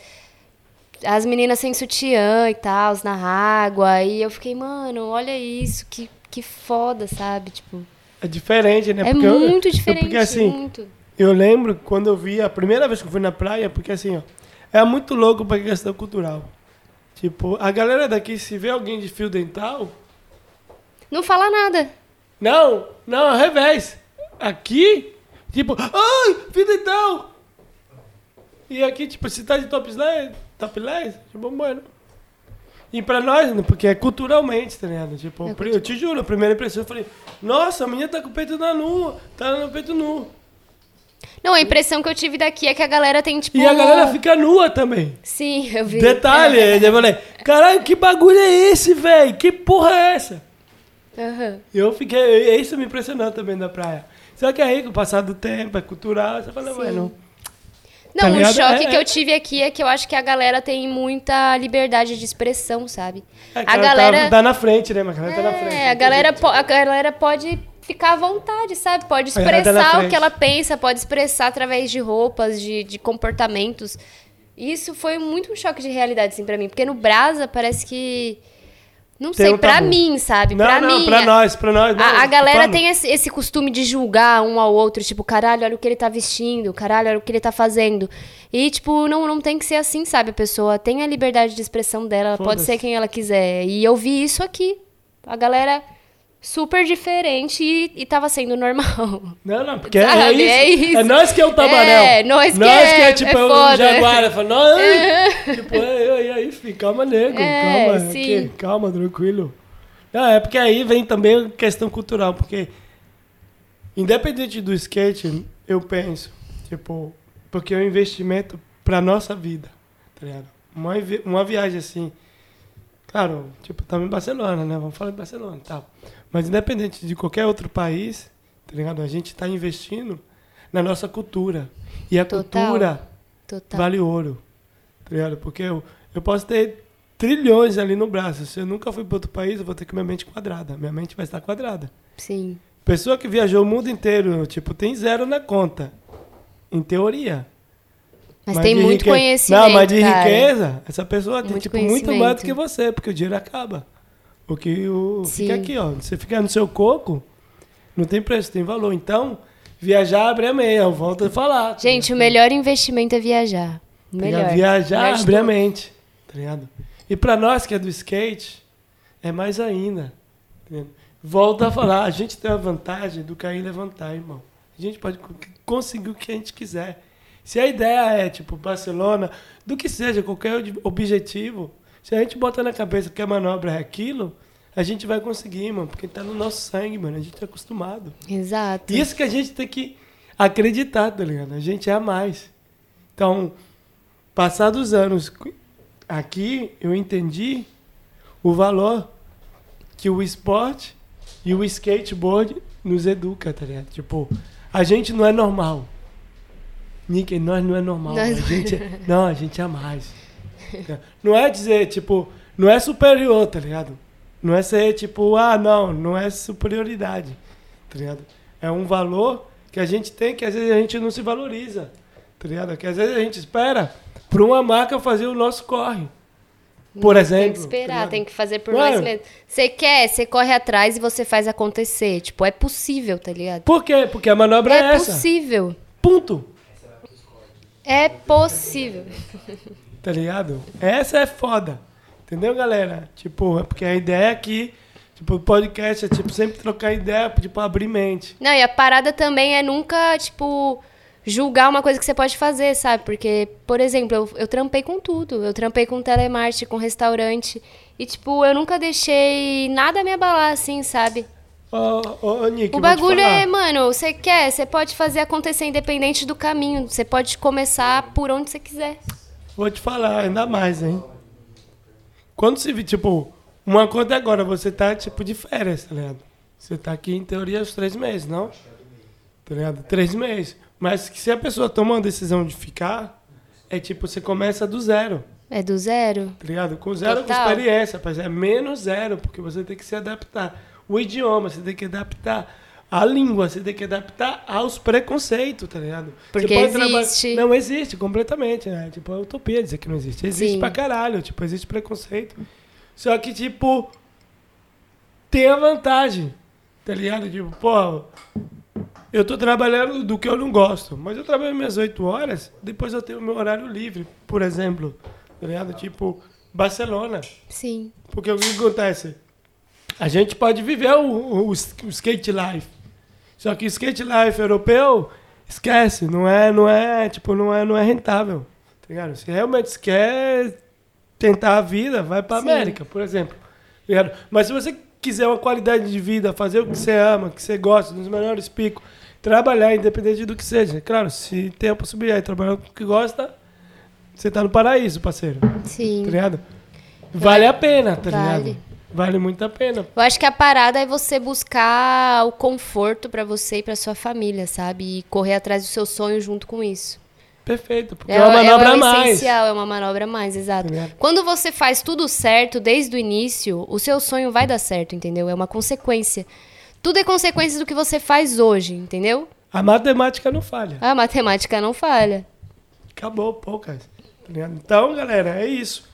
As meninas sem sutiã e tal, na água. E eu fiquei, mano, olha isso, que, que foda, sabe? Tipo, É diferente, né? é Porque muito eu- diferente, Porque assim, muito. eu lembro quando eu vi a primeira vez que eu fui na praia, porque assim, ó, é muito louco pra questão cultural. Tipo, a galera daqui, se vê alguém de fio dental, Não fala nada. não, não, ao revés. Aqui, tipo, ai, fio dental. E aqui, tipo, se tá de topless, topless, tipo, mano. E pra nós, né, porque é culturalmente, tá ligado? Tipo, É eu te juro, a primeira impressão eu falei, nossa, a menina tá com o peito na nu, tá no peito nu. Não, a impressão que eu tive daqui é que a galera tem, tipo. E a galera fica nua também. Sim, eu vi. Detalhe, (laughs) eu falei, caralho, que bagulho é esse, velho? Que porra é essa? Aham. Eu fiquei, isso me impressionou também da praia. Só que aí, com o passar do tempo, é cultural, você fala, mano, Não, Tá o choque É, que é. eu tive aqui é que eu acho que a galera tem muita liberdade de expressão, sabe? é, a cara, galera. tá, tá na frente, né? Mas a galera tá na frente. É, a galera, po- a galera pode ficar à vontade, sabe? Pode tá expressar o frente. que ela pensa, pode expressar através de roupas, de, de comportamentos. Isso foi muito um choque de realidade, assim, pra mim. Porque no Brasa parece que. Não Tem sei, um pra tabu. mim, sabe? Não, pra não, mim. pra nós, pra nós. não, A, a galera tem esse, esse costume de julgar um ao outro, tipo, caralho, olha o que ele tá vestindo, caralho, olha o que ele tá fazendo. E, tipo, não, não tem que ser assim, sabe? A pessoa tem a liberdade de expressão dela, ela pode ser quem ela quiser. E eu vi isso aqui. A galera super diferente e, e tava sendo normal. (laughs) Não, não, porque é, Sabe, isso. é isso. É nós que é o tabaréu. É, nós que é- tipo, é o foda. jaguar. Fala, nós, (laughs) tipo, aí, aí, aí, filho, calma, nego, É, calma, sim. aqui, calma, tranquilo. Não, é porque aí vem também a questão cultural, porque independente do skate, eu penso, tipo, porque é um investimento pra nossa vida, tá ligado? Uma, uma viagem assim, claro, tipo, estamos em Barcelona, né? Vamos falar de Barcelona e tal. Mas independente de qualquer outro país, tá ligado? A gente tá investindo na nossa cultura. E a Total. cultura Total. vale ouro, tá ligado? Porque eu, eu posso ter trilhões ali no braço. Se eu nunca fui para outro país, eu vou ter que minha mente quadrada. Minha mente vai estar quadrada. Sim. Pessoa que viajou o mundo inteiro, tipo, tem zero na conta. Em teoria. Mas, tem de muito rique- conhecimento. Não, mas de cara. riqueza, essa pessoa tem, Muito tipo, muito mais do que você, porque o dinheiro acaba. O que o, Sim. fica aqui, ó. Você ficar no seu coco, não tem preço, tem valor. Então, viajar abre a meia, eu volto a falar. Gente, o melhor investimento é viajar. Tá melhor. Viajar abre a mente, tá ligado? E pra nós que é do skate, é mais ainda. tá? Volta a falar, a gente tem a vantagem do cair e levantar, irmão. A gente pode co- conseguir o que a gente quiser. Se a ideia é, tipo, Barcelona, do que seja, qualquer ob- objetivo, se a gente botar na cabeça que a manobra é aquilo, a gente vai conseguir, mano, porque tá no nosso sangue, mano. A gente é acostumado. Exato. Isso que a gente tem que acreditar, tá ligado? A gente é a mais. Então, passados os anos aqui, eu entendi o valor que o esporte e o skateboard nos educa, tá ligado? Tipo, a gente não é normal. Nick, nós não é normal. Nós- A gente, é- não, a gente é a mais. (laughs) Não é dizer, tipo, não é superior, tá ligado? Não é ser, tipo, ah, não, não é superioridade, tá ligado? É um valor que a gente tem que às vezes a gente não se valoriza, tá ligado? Que às vezes a gente espera por uma marca fazer o nosso corre. Por exemplo. Tem que tá esperar, ligado? tem que fazer por Mano. nós mesmos. Você quer, você corre atrás e você faz acontecer. Tipo, é possível, tá ligado? Por quê? Porque a manobra é, É essa. possível. Ponto. É possível. (laughs) Tá ligado? Essa é foda. Entendeu, galera? Tipo, é porque a ideia aqui, tipo, o podcast é tipo sempre trocar ideia, tipo, abrir mente. Não, e a parada também é nunca, tipo, julgar uma coisa que você pode fazer, sabe? Porque, por exemplo, eu, eu trampei com tudo. Eu trampei com telemarketing, com restaurante. E, tipo, eu nunca deixei nada me abalar, assim, sabe? Ô, ô, ô, Nick, O bagulho é, mano, você quer, você pode fazer acontecer independente do caminho. Você pode começar por onde você quiser. Vou te falar ainda mais, hein? Quando se vê, tipo, uma coisa é agora, você tá, tipo, de férias, tá ligado? Você tá aqui, em teoria, os três meses, não? Tá ligado? Três meses. Mas se a pessoa toma uma decisão de ficar, é tipo, você começa do zero, É do zero? tá ligado? Com zero com experiência, mas é menos zero, porque você tem que se adaptar. O idioma, você tem que adaptar. A língua, você tem que adaptar aos preconceitos, tá ligado? Porque traba- existe. Não existe completamente, né? Tipo, é utopia dizer que não existe. Existe Sim. pra caralho, tipo, existe preconceito. Só que, tipo, tem a vantagem, tá ligado? Tipo, pô, eu tô trabalhando do que eu não gosto, mas eu trabalho minhas oito horas, depois eu tenho meu horário livre, por exemplo, tá ligado? Tipo, Barcelona. Sim. Porque o que acontece? A gente pode viver o, o- o skate life. Só que skate life europeu, esquece, não é, não é, tipo, não é, não é rentável. Tá ligado? Se realmente você quer tentar a vida, vai pra Sim. América, por exemplo. Tá? Mas se você quiser uma qualidade de vida, fazer o que você ama, que você gosta, nos melhores picos, trabalhar independente do que seja. Claro, se tem a possibilidade de trabalhar com o que gosta, você tá no paraíso, parceiro. Tá Sim. ligado? Vale a pena, tá Vale. ligado? Vale muito a pena. Eu acho que a parada é você buscar o conforto pra você e pra sua família, sabe? E correr atrás do seu sonho junto com isso. Perfeito, porque É, é, uma é, manobra é mais. essencial, é uma manobra mais, exato. Ligado? Quando você faz tudo certo desde o início, o seu sonho vai dar certo, entendeu? É uma consequência. Tudo é consequência do que você faz hoje, entendeu? A matemática não falha. A matemática não falha. Acabou, poucas. Então, galera, é isso.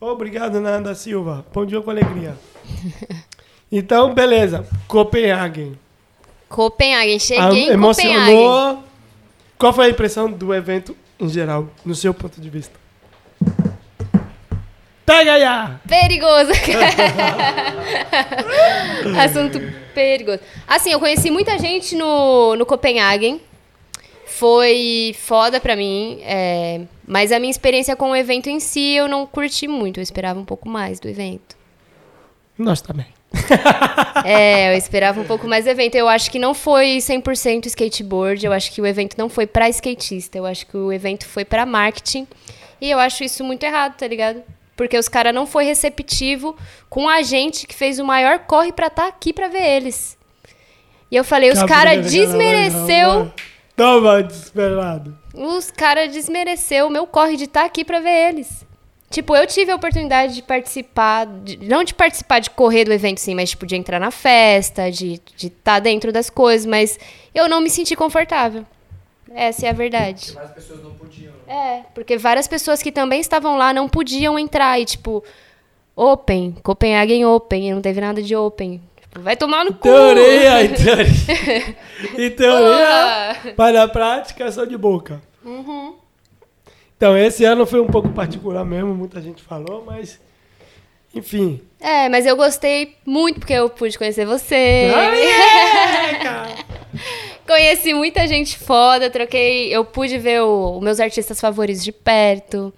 Obrigado, Nanda Silva. Bom dia com alegria. (laughs) Então, beleza. Copenhagen. Copenhagen, cheguei Ah, em emocionou. Qual foi a impressão do evento em geral, no seu ponto de vista? Pega aí! Perigoso. (laughs) (laughs) Assunto perigoso. Assim, eu conheci muita gente no, no Copenhagen. Foi foda pra mim. é, mas a minha experiência com o evento em si eu não curti muito. Eu esperava um pouco mais do evento. Nós também. (laughs) É, eu esperava um pouco mais do evento. Eu acho que não foi 100% skateboard. Eu acho que o evento não foi pra skatista. Eu acho que o evento foi pra marketing. E eu acho isso muito errado, tá ligado? Porque os caras não foi receptivo com a gente que fez o maior corre pra estar aqui pra ver eles. E eu falei, os caras desmereceu, Toma, desesperado. os caras desmereceu o meu corre de estar aqui pra ver eles. Tipo, eu tive a oportunidade de participar, de- não de participar de correr do evento, sim, mas tipo, de entrar na festa, de estar de tá dentro das coisas, mas eu não me senti confortável. Essa é a verdade. Mas as pessoas não podiam. né? É, porque várias pessoas que também estavam lá não podiam entrar e, tipo, Open, Copenhagen Open, e não teve nada de Open. Vai tomar no cu! Teoria, (laughs) em teoria. em teoria, Porra! para a prática, só de boca. Então, esse ano foi um pouco particular mesmo, muita gente falou, mas. Enfim. É, mas eu gostei muito porque eu pude conhecer você. Ah, é. (laughs) Conheci muita gente foda, troquei. Eu pude ver os meus artistas favoritos de perto.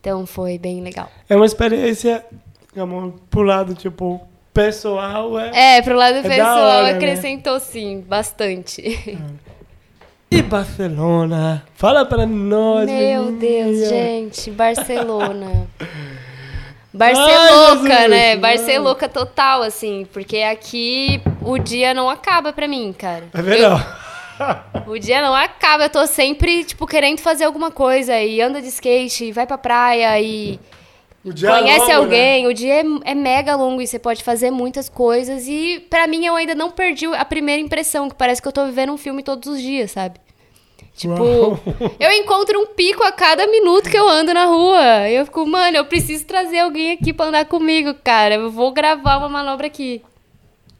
Então foi bem legal. É uma experiência, digamos, pro lado, tipo, pessoal, é. É, pro lado da pessoal hora, né? acrescentou sim, bastante. E Barcelona? Fala pra nós, Meu menina. Deus, gente, Barcelona. (laughs) Barceloca, Jesus, né? ai. Barceloca total, assim, porque aqui o dia não acaba pra mim, cara. É verdade. O dia não acaba, eu tô sempre, tipo, querendo fazer alguma coisa e anda de skate, e vai pra praia e É conhece longo, né? alguém. O dia é, é mega longo e você pode fazer muitas coisas. E pra mim eu ainda não perdi a primeira impressão, que parece que eu tô vivendo um filme todos os dias, sabe? Tipo, Uau. eu encontro um pico a cada minuto que eu ando na rua. Eu fico, mano, eu preciso trazer alguém aqui pra andar comigo, cara. Eu vou gravar uma manobra aqui.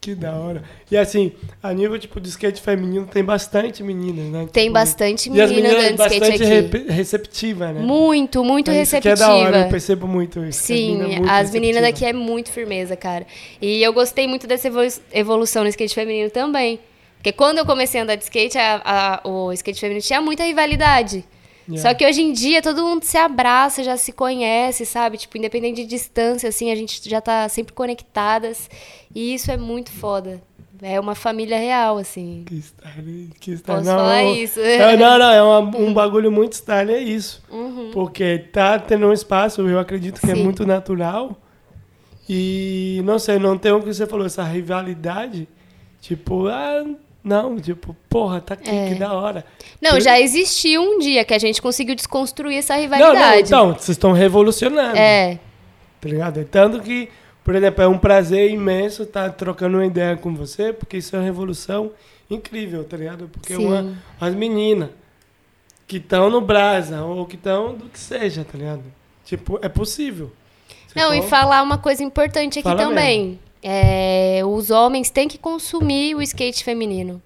Que da hora. E assim, a nível tipo de skate feminino tem bastante meninas, né? Tem Tipo, bastante as menina meninas andando de skate bastante aqui. rep- receptiva, né? Muito, muito É isso que receptiva. é da hora, eu percebo muito isso. Sim, menina é muito as meninas receptiva. daqui é muito firmeza, cara. E eu gostei muito dessa evolu- evolução no skate feminino também. Porque quando eu comecei a andar de skate, a- a- o skate feminino tinha muita rivalidade. Yeah. Só que hoje em dia todo mundo se abraça, já se conhece, sabe? Tipo, independente de distância, assim, a gente já tá sempre conectadas. E isso é muito foda. É uma família real, assim. Que style, que style. Posso não, falar não, isso? É, não, não, é uma- um bagulho muito style, é isso. Uhum. Porque tá tendo um espaço, eu acredito que é Sim. muito natural. E não sei, não tem o que você falou, essa rivalidade. Tipo, ah, não, tipo, porra, tá aqui, É. que da hora. Não, Por- já existiu um dia que a gente conseguiu desconstruir essa Não, rivalidade. não, então, vocês estão revolucionando. É, Tá ligado? É Tanto que, por exemplo, é um prazer imenso estar trocando uma ideia com você, porque isso é uma revolução incrível, tá ligado? Porque Sim. uma, as meninas que estão no Brasa, ou que estão do que seja, tá ligado? Tipo, é possível. Você Não, e pode- falar uma coisa importante aqui Fala também. É, os homens têm que consumir o skate feminino.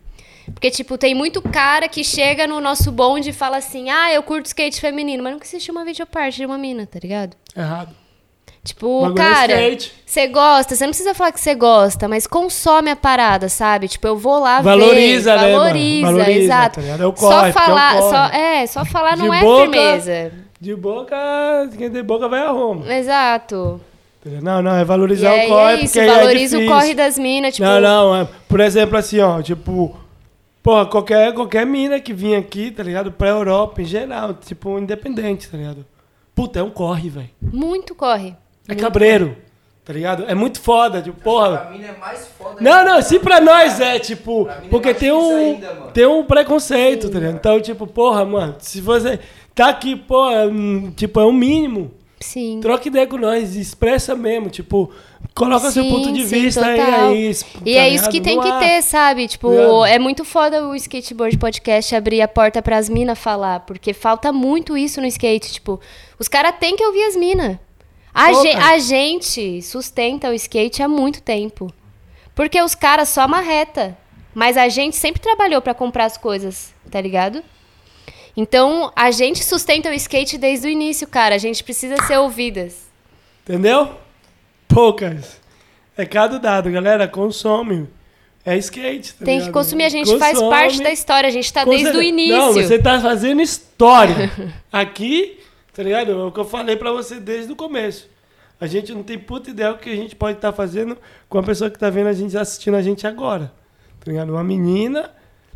Porque, tipo, tem muito cara que chega no nosso bonde e fala assim, ah, eu curto skate feminino, mas nunca assistiu uma videoparte de uma mina, tá ligado? Errado. Tipo, Bagulho é cara, você gosta, você não precisa falar que você gosta, mas consome a parada, sabe? Tipo, eu vou lá Valoriza, ver, né, valoriza, Valoriza, exato. tá ligado? É o só corre, é o falar, só, é, só falar não De é boca- firmeza. De boca, quem tem boca vai a Roma. Exato. Não, não, é E valorizar aí o corre, é isso, é valoriza o difícil. corre das minas, tipo, Não, não, é, por exemplo, assim, ó, tipo, porra, qualquer, qualquer mina que vinha aqui, tá ligado? Pra Europa, em geral, tipo, independente, tá ligado? Puta, é um corre, velho. muito corre. É cabreiro, tá ligado? É muito foda, tipo, porra. Pra mim é mais foda Não, não, se pra nós é, tipo, Pra mim é porque mais tem um, ainda, tem um preconceito, tá ligado? Então, tipo, porra, mano, se você tá aqui, pô, é um- tipo, é o mínimo. Sim. Troca ideia com nós, expressa mesmo, tipo, coloca seu Sim, ponto de sim, vista total. aí. E tá é isso que tem que ter, sabe? Tipo, é muito foda o skateboard podcast abrir a porta pras minas falar, porque falta muito isso no skate, tipo, os caras têm que ouvir as minas. A, ge- a gente sustenta o skate há muito tempo. Porque os caras só marreta, mas a gente sempre trabalhou pra comprar as coisas, tá ligado? Então, a gente sustenta o skate desde o início, cara. A gente precisa ser ouvidas. Entendeu? Poucas. É cada dado, galera. Consome. É skate. tá Tem que ligado? consumir, a gente faz Consome. parte da história, a gente tá Com desde o início. Não, você tá fazendo história. (laughs) Aqui, tá ligado? É o que eu falei pra você desde o começo. A gente não tem puta ideia do que a gente pode estar fazendo com a pessoa que tá vendo a gente, assistindo a gente agora. Tá ligado? Uma menina,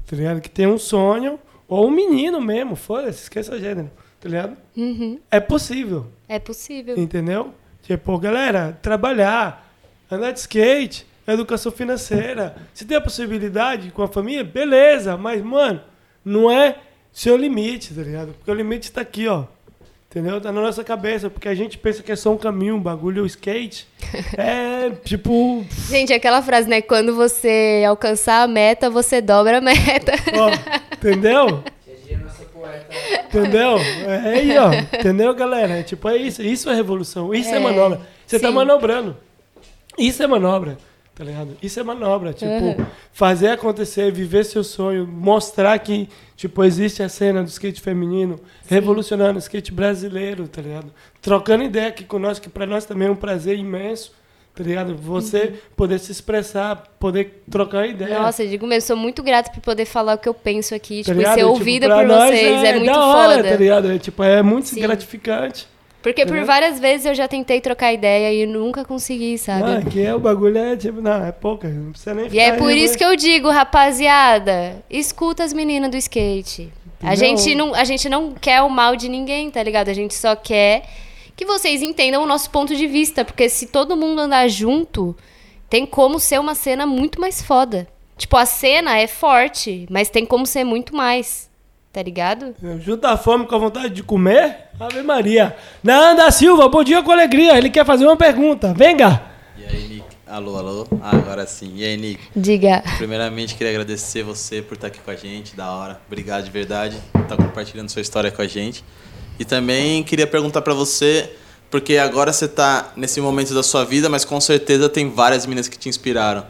tá ligado? Que tem um sonho, ou um menino mesmo, foda-se, esqueça o gênero, tá ligado? Uhum, É possível. é possível. Entendeu? Tipo, galera, trabalhar, andar de skate, educação financeira. Se tem a possibilidade com a família, beleza, mas, mano, não é seu limite, tá ligado? Porque o limite tá aqui, ó. Entendeu? Tá na nossa cabeça, porque a gente pensa que é só um caminho, um bagulho, o skate. (laughs) É tipo. Gente, aquela frase, né? Quando você alcançar a meta, você dobra a meta. Ó, entendeu? É. Entendeu? É aí, ó. (laughs) Entendeu, galera? É tipo, é isso. Isso é revolução. Isso é, É, manobra. Você tá sim. manobrando. Isso é manobra. Tá ligado? Isso é manobra. Tipo, Uhum. fazer acontecer, viver seu sonho, mostrar que, tipo, existe a cena do skate feminino, revolucionando o skate brasileiro, tá ligado? Trocando ideia aqui com nós, que pra nós também é um prazer imenso. Tá ligado? Você poder se expressar, poder trocar ideia. Uhum. Nossa, eu digo mesmo, sou muito grata por poder falar o que eu penso aqui, tá tipo, e ser Tipo, ouvida pra por vocês. É, muito da hora, foda. Tá ligado? É, tipo, é muito Sim. gratificante. Porque por várias vezes eu já tentei trocar ideia e nunca consegui, sabe? Ah, que é o bagulho é tipo, não, é pouca, não precisa nem E é por isso que eu digo, rapaziada, escuta as meninas do skate. A Não. gente, não, a gente não quer o mal de ninguém, tá ligado? A gente só quer que vocês entendam o nosso ponto de vista. Porque se todo mundo andar junto, tem como ser uma cena muito mais foda. Tipo, a cena é forte, mas tem como ser muito mais. Tá ligado? Junta a fome com a vontade de comer, Ave Maria. Nanda Silva, bom dia com alegria. Ele quer fazer uma pergunta. Venga! E aí, Nick? Alô, alô? Ah, agora sim. E aí, Nick? Diga. Primeiramente, queria agradecer você por estar aqui com a gente, da hora. Obrigado de verdade por estar compartilhando sua história com a gente. E também queria perguntar pra você, porque agora você tá nesse momento da sua vida, mas com certeza tem várias meninas que te inspiraram.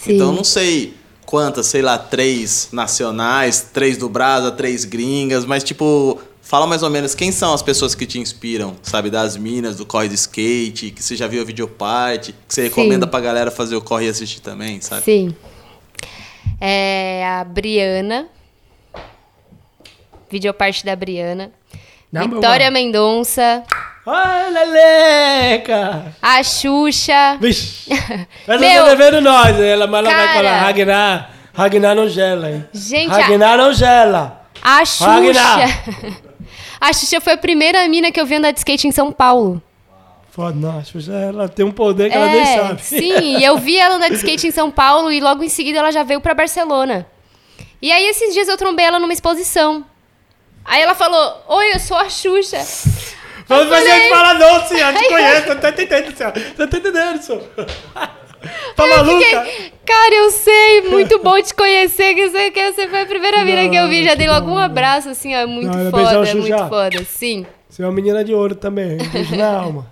Sim. Então, não sei quantas, sei lá, três nacionais, três do Brasa, três gringas, mas tipo, fala mais ou menos quem são as pessoas que te inspiram, sabe? Das minas, do corre de skate, que você já viu a videoparte, que você Sim. recomenda pra galera fazer o corre e assistir também, sabe? Sim. É a Briana. Videoparte da Briana. Vitória. Mendonça. Ai, Leleca! A Xuxa. Vixe! (laughs) Essa Meu, tá devendo nós, ela, mas ela vai cara. falar. Ragnar, Ragnar não gela, hein? Gente, a, Ragnar não gela. a Xuxa. Ragnar. (laughs) A Xuxa foi a primeira mina que eu vi andar de skate em São Paulo. Foda, nossa, já ela tem um poder que ela nem É, sabe. sim, e eu vi ela andar de skate em São Paulo e logo em seguida ela já veio pra Barcelona. E aí esses dias eu trombei ela numa exposição. Aí ela falou: Oi, eu sou a Xuxa. Vamos fazer falei- gente falar não, senhor. Te conheço, não tá entendendo, senhor. Não tá entendendo, senhor. Tá maluca? fiquei, cara, eu sei, muito bom te conhecer, que você, que você foi a primeira mina que eu vi. Já dei logo um abraço, assim, ó, é muito Não, foda, é muito foda, sim. Você é uma menina de ouro também. Beijo na alma.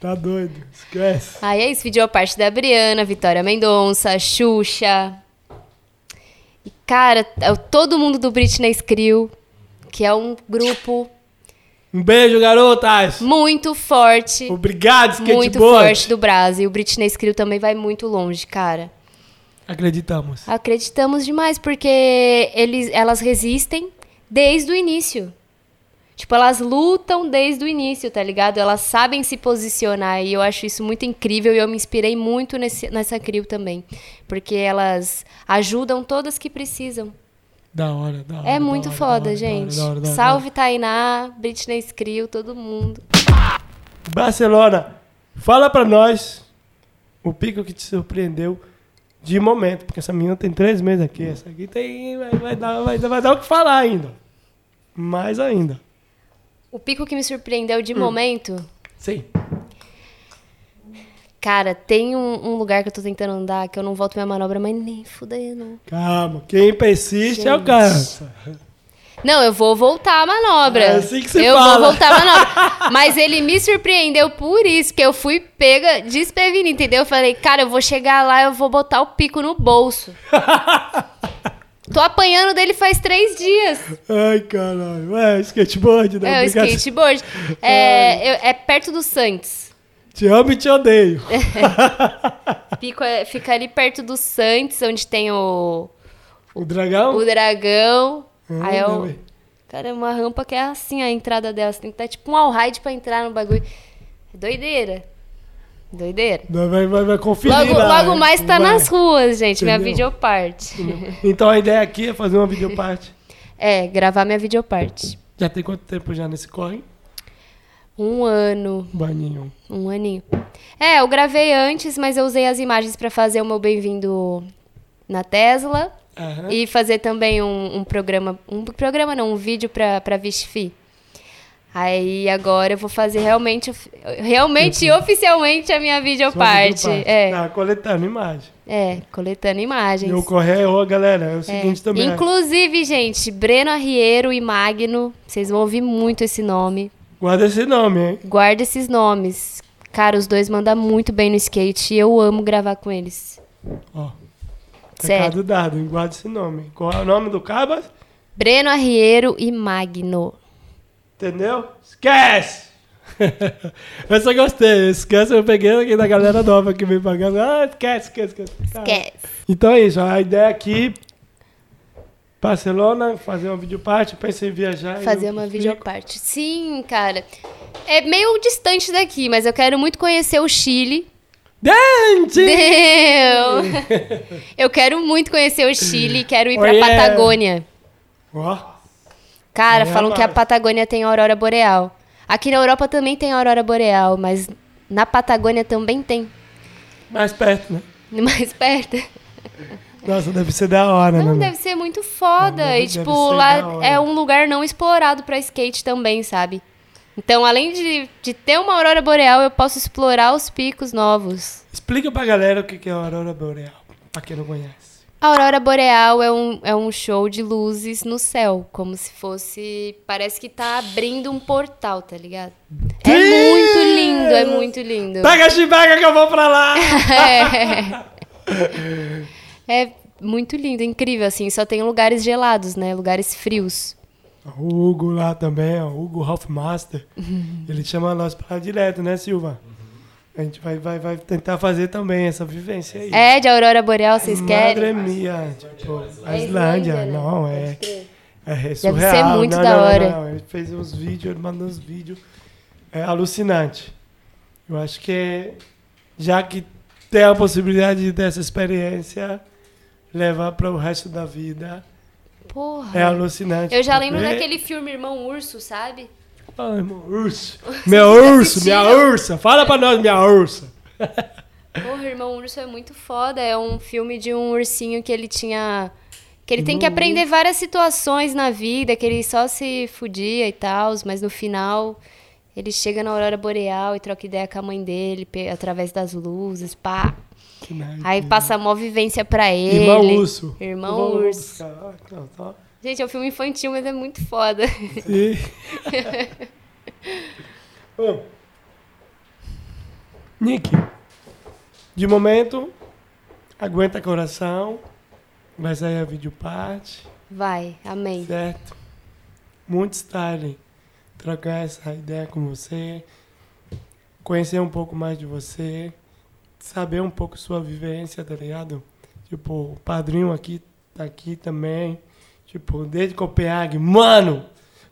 Tá doido. Esquece. Aí é isso, videoparte da Briana, Vitória Mendonça, Xuxa. E, cara, é todo mundo do Britney Skrill, que é um grupo Um beijo, garotas. muito forte, Obrigado, skateboard. muito forte do Brasil. E o Britney Skrill também vai muito longe, cara. Acreditamos. Acreditamos demais, porque eles, elas resistem desde o início. Tipo, elas lutam desde o início, tá ligado? Elas sabem se posicionar e eu acho isso muito incrível e eu me inspirei muito nesse, nessa CRIO também. Porque elas ajudam todas que precisam. Da hora, da hora. É da muito hora, foda, da hora, gente. da hora, da hora, Salve Tainá, Britney Skrill, todo mundo. da. Barcelona, fala pra nós o pico que te surpreendeu de momento. Porque essa menina tem três meses aqui. Essa aqui tem, vai, vai dar, vai, vai dar o que falar ainda. Mais ainda. O pico que me surpreendeu Hum. de momento Sim. Cara, tem um, um lugar que eu tô tentando andar que eu não volto minha manobra, mas nem fudendo. Calma. Quem persiste é o Gente. cansa. Não, eu vou voltar a manobra. É assim que você eu fala. vou voltar a manobra. (laughs) Mas ele me surpreendeu por isso, que eu fui pega desprevenida, entendeu? Eu falei, cara, eu vou chegar lá, eu vou botar o pico no bolso. (laughs) Tô apanhando dele faz três dias. Ai, caralho. É, skateboard, né? É, o skateboard. (laughs) É, eu- é perto do Santos. Te amo e te odeio. (laughs) Pico é- fica ali perto do Santos, onde tem o, O dragão? o dragão. Ah, Aí velho. Cara, é uma rampa que é assim a entrada dela. Você tem que dar tipo um all-ride pra entrar no bagulho. É doideira. Doideira. Vai, vai, vai, conferir Logo, lá, logo mais tá Vai. nas ruas, gente. Minha Entendeu? videoparte. Então a ideia aqui é fazer uma videoparte. (laughs) É, gravar minha videoparte. Já tem quanto tempo já nesse corre? Um ano, Baninho. um aninho. É, eu gravei antes, mas eu usei as imagens pra fazer o meu bem-vindo na Tesla. Aham. E fazer também um, um programa. Um programa não, um vídeo pra, pra Vishfi. Aí agora eu vou fazer realmente, realmente e oficialmente a minha videoparte. É, Tá coletando imagem. é, coletando imagens. E o correio, galera, é o É. seguinte também. Inclusive, gente, Breno Arriero e Magno, vocês vão ouvir muito esse nome. Guarda esse nome, hein? Guarda esses nomes. Cara, os dois mandam muito bem no skate e eu amo gravar com eles. Ó. Sério. Dado, hein? guarda esse nome. Qual é o nome do caba? Breno Arriero e Magno. Entendeu? Esquece! (laughs) eu só gostei. Esquece, eu peguei aqui da galera nova que vem pagando. Ah, esquece, esquece, esquece. Esquece. Então é isso. A ideia aqui. Barcelona, fazer uma videoparte, pensei em viajar. Fazer uma videoparte. Sim, cara. É meio distante daqui, mas eu quero muito conhecer o Chile. Dente! Deu! (laughs) Eu quero muito conhecer o Chile, quero ir pra Oh, yeah. Patagônia. Ó, Cara, Aí é falam que a. Patagônia tem aurora boreal. Aqui na Europa também tem aurora boreal, mas na Patagônia também tem. mais perto, né? (laughs) Mais perto. Nossa, deve ser da hora, Não, né? deve ser muito foda. Deve- e, tipo, lá é um lugar não explorado pra skate também, sabe? Então, além de, de ter uma aurora boreal, eu posso explorar os picos novos. Explica pra galera o que é a Aurora Boreal, pra quem não conhece. A aurora boreal é um, é um show de luzes no céu, como se fosse... Parece que tá abrindo um portal, tá ligado? É muito lindo, é muito lindo. Pega a chibaga que eu vou pra lá! (laughs) É, (laughs) é muito lindo, incrível, assim. Só tem lugares gelados, né? Lugares frios. O Hugo lá também, o Hugo Hofmaster. (laughs) Ele chama nós pra lá direto, né, Silva? A gente vai, vai, vai tentar fazer também essa vivência aí. É, de aurora boreal, vocês querem? Madre mia, tipo, a É Islândia, Islândia, né? não, é, é surreal. ser muito não, da não, hora. não, Ele fez uns vídeos, ele mandou uns vídeos, é alucinante. Eu acho que, já que tem a possibilidade dessa experiência, levar para o resto da vida, Porra. é alucinante. Eu já lembro porque- daquele filme Irmão Urso, sabe? Ai, meu urso. (laughs) Meu urso, minha ursa. Fala pra nós, minha ursa. Porra, Irmão Urso é muito foda. É um filme de um ursinho que ele tinha. Que ele tem que Irmão aprender várias situações na vida, que ele só se fudia e tal, mas no final ele chega na aurora boreal e troca ideia com a mãe dele através das luzes, pá. Aí passa a mó vivência pra ele. Irmão urso. Irmão vou urso. tá. Gente, é um filme infantil, mas é muito foda. (laughs) Sim. Bom, Nick, de momento, aguenta coração, vai sair a videoparte, Vai, amém. certo? Muito style, trocar essa ideia com você, conhecer um pouco mais de você, saber um pouco sua vivência, tá ligado? Tipo, o padrinho aqui tá aqui também, tipo, desde Copenhague, mano,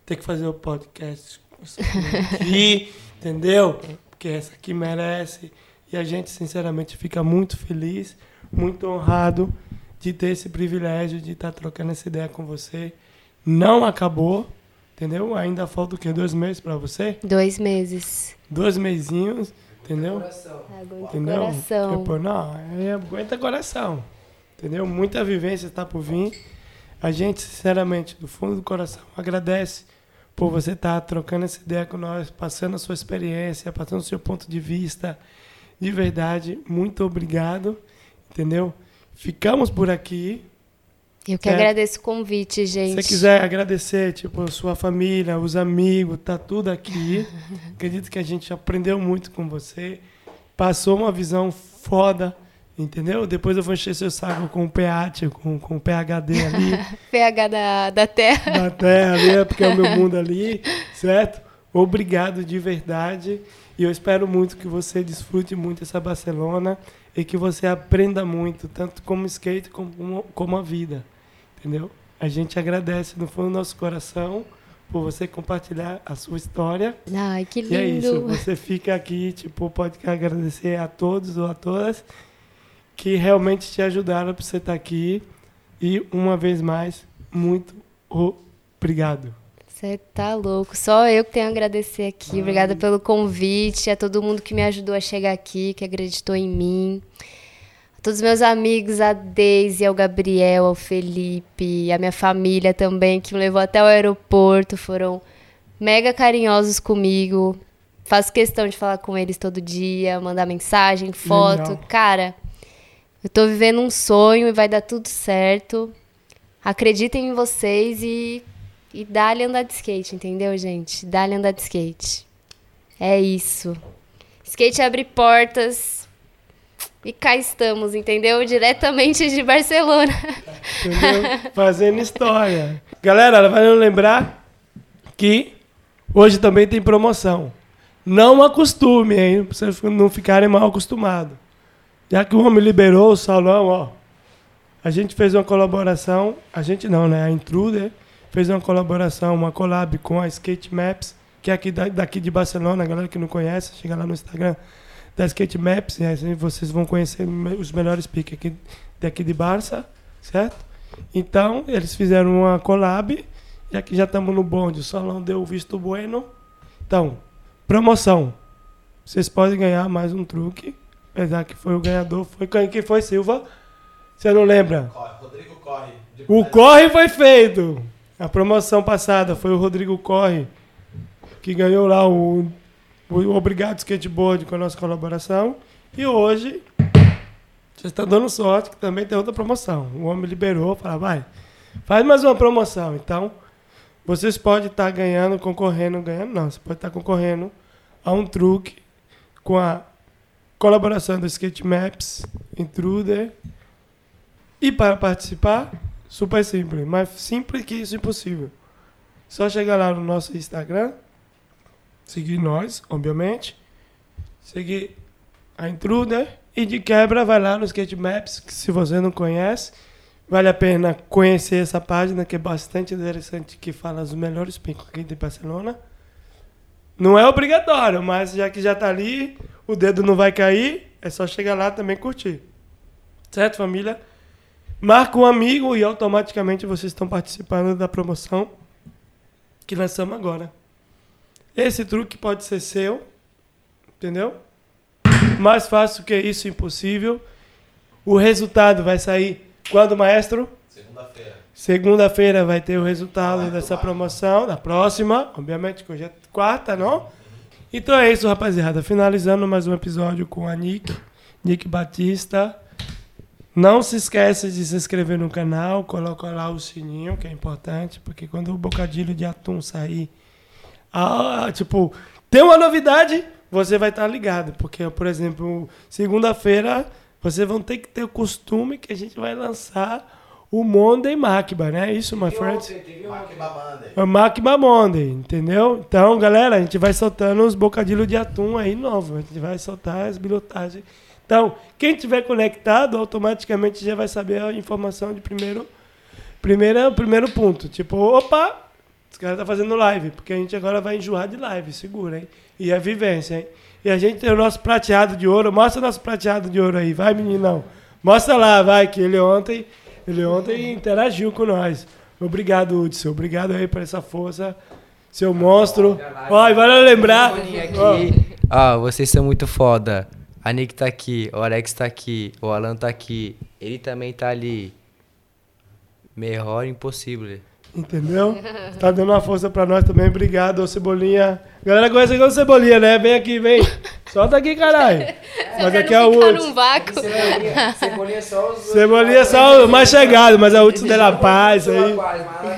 tem que fazer o podcast essa menina aqui, (laughs) entendeu? Porque essa aqui merece. E a gente, sinceramente, fica muito feliz, muito honrado de ter esse privilégio de estar trocando essa ideia com você. Não acabou, entendeu? Ainda falta o quê? Dois meses para você? Dois meses. Dois mesinhos, entendeu? Coração. Aguenta o Entendeu? coração. Tipo, não, é, aguenta coração. Entendeu? Muita vivência está por vir. A gente, sinceramente, do fundo do coração, agradece por você estar trocando essa ideia com nós, passando a sua experiência, passando o seu ponto de vista. De verdade, muito obrigado. Entendeu? Ficamos por aqui. Eu que É. agradeço o convite, Se gente. você quiser agradecer, tipo, sua família, os amigos, tá tudo aqui. (laughs) Acredito que a gente aprendeu muito com você. Passou uma visão foda, entendeu? Depois eu vou encher seu saco com o PH, com, com o PHD ali, (laughs) PH da, da Terra. da terra ali, é porque é o meu mundo ali, certo? Obrigado de verdade. E eu espero muito que você desfrute muito essa Barcelona e que você aprenda muito, tanto como skate como, como a vida. Entendeu? A gente agradece no fundo do nosso coração por você compartilhar a sua história. Ai, que E é isso, lindo. você fica aqui, tipo, pode agradecer a todos ou a todas que realmente te ajudaram para você estar aqui. E uma vez mais, muito obrigado. Você tá louco. Só eu que tenho a agradecer aqui. Obrigada pelo convite, a todo mundo que me ajudou a chegar aqui, que acreditou em mim. Todos os meus amigos, a Deise, ao Gabriel, ao Felipe, a minha família também, que me levou até o aeroporto. Foram mega carinhosos comigo. Faço questão de falar com eles todo dia, mandar mensagem, foto. Legal. Cara, eu tô vivendo um sonho e vai dar tudo certo. Acreditem em vocês e, e dá-lhe andar de skate, entendeu, gente? Dá-lhe andar de skate. É isso. Skate abre portas. E cá estamos, entendeu? Diretamente de Barcelona. Entendeu? (laughs) Fazendo história. Galera, vai lembrar que hoje também tem promoção. Não acostume, hein? Pra vocês não ficarem mal acostumados. Já que o homem liberou o salão, ó. A gente fez uma colaboração. A gente não, né? A Intruder fez uma colaboração, uma collab com a Skate Maps, que é aqui da- daqui de Barcelona. A galera que não conhece, chega lá no Instagram da Skate Maps, e assim vocês vão conhecer os melhores piques aqui, daqui de Barça, certo? Então, eles fizeram uma collab, já que já estamos no bonde, o salão deu visto bueno. Então, promoção. Vocês podem ganhar mais um truque, apesar que foi o ganhador, foi quem foi, Silva? Você não lembra? Corre, Rodrigo corre. O corre foi feito. A promoção passada foi o Rodrigo Corre, que ganhou lá o Obrigado Skateboard com a nossa colaboração. E hoje, você está dando sorte que também tem outra promoção. O homem liberou, falou, vai, faz mais uma promoção. Então, vocês podem estar ganhando, concorrendo, ganhando não, você pode estar concorrendo a um truque com a colaboração do Skate Maps, Intruder, e para participar, super simples, mais simples que isso impossível. Só chegar lá no nosso Instagram, seguir nós, obviamente, seguir a Intruder e de quebra vai lá no Skate Maps, que se você não conhece, vale a pena conhecer essa página que é bastante interessante, que fala os melhores picos aqui de Barcelona. Não é obrigatório, mas já que já tá ali, o dedo não vai cair, é só chegar lá também curtir. Certo, família? Marca um amigo e automaticamente vocês estão participando da promoção que lançamos agora. Esse truque pode ser seu, entendeu? Mais fácil que isso, impossível. O resultado vai sair quando, maestro? Segunda-feira. Segunda-feira vai ter o resultado dessa promoção, da próxima, obviamente, que hoje é quarta, não? Então é isso, rapaziada. Finalizando mais um episódio com a Nick, Nick Batista. Não se esqueça de se inscrever no canal, coloca lá o sininho, que é importante, porque quando o bocadilho de atum sair, ah, tipo, tem uma novidade, você vai estar ligado. Porque, por exemplo, segunda-feira, vocês vão ter que ter o costume que a gente vai lançar o Monday Macba, né? Isso, my friends? É o Macba Monday, entendeu? Então, galera, a gente vai soltando os bocadilhos de atum aí novo. A gente vai soltar as bilotagens. Então, quem tiver conectado, automaticamente já vai saber a informação de primeiro, primeiro, primeiro ponto. Tipo, opa, os caras tá fazendo live, porque a gente agora vai enjoar de live, segura, hein? E é vivência, hein? E a gente tem o nosso prateado de ouro. Mostra o nosso prateado de ouro aí, vai, meninão. Mostra lá, vai, que ele ontem, ele ontem interagiu com nós. Obrigado, Hudson. Obrigado aí por essa força. Seu monstro. Ó, e vale lembrar. ó. Ó, vocês são muito foda. A Nick tá aqui, o Alex tá aqui, o Alan tá aqui. Ele também tá ali. Melhor impossível. Entendeu? Tá dando uma força pra nós também. Obrigado, ô Cebolinha. Galera conhece igual Cebolinha, né? Vem aqui, vem. Solta aqui, caralho. Mas aqui é o ficar Hudson. num vácuo. Cebolinha, cebolinha só os. Cebolinha é só o mais chegado, mas a Hudson de La Paz aí.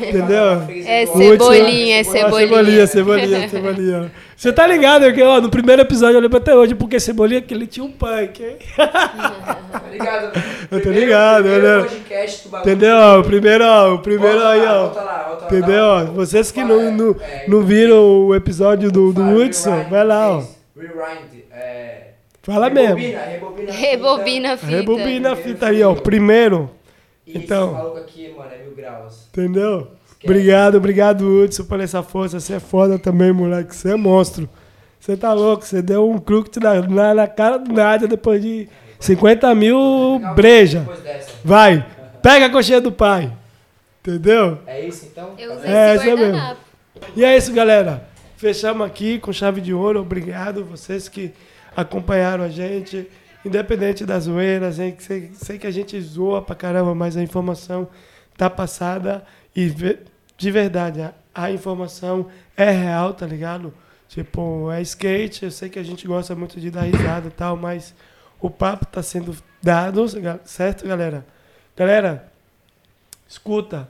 Entendeu? É cebolinha, é cebolinha. Cebolinha, Cebolinha, Cebolinha. Você tá ligado que, ó, no primeiro episódio eu lembro até hoje, porque Cebolinha que ele tinha um punk, hein? Tá ligado? (laughs) Eu tô ligado, né? podcast do bagulho. Entendeu? Ó, o primeiro, ó, o primeiro Volta aí, lá, ó. volta lá, volta lá, Entendeu? ó? Vocês que não, não, É, não viram o episódio do, do Fala, Hudson, rewind, vai lá, ó. Rewind, é... Fala mesmo. Rebobina, rebobina. a fita. Rebobina a fita. Rebobina a fita aí, ó. Primeiro, Isso, Então. Maluco aqui, mano, é mil graus. entendeu? Obrigado, obrigado, Hudson, por essa força. Você é foda também, moleque. Você é monstro. Você tá louco. Você deu um crux na, na, na cara do nada depois de 50 mil breja. Vai, pega a coxinha do pai. Entendeu? É isso, então? Eu usei É, esse é mesmo. E é isso, galera. Fechamos aqui com chave de ouro. Obrigado vocês que acompanharam a gente. Independente das zoeiras, hein? sei, sei que a gente zoa pra caramba, mas a informação tá passada. E de verdade, a- a informação é real, tá ligado? Tipo, é skate, eu sei que a gente gosta muito de dar risada e tal, mas o papo tá sendo dado, certo, galera? Galera, escuta,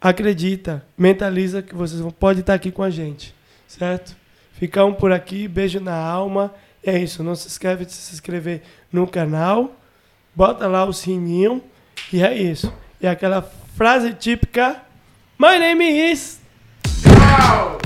acredita, mentaliza que vocês vão, pode estar aqui com a gente, certo? Ficamos por aqui, beijo na alma. É isso, não se esquece de se inscrever no canal, bota lá o sininho e é isso. E aquela frase típica, My name is. Wow.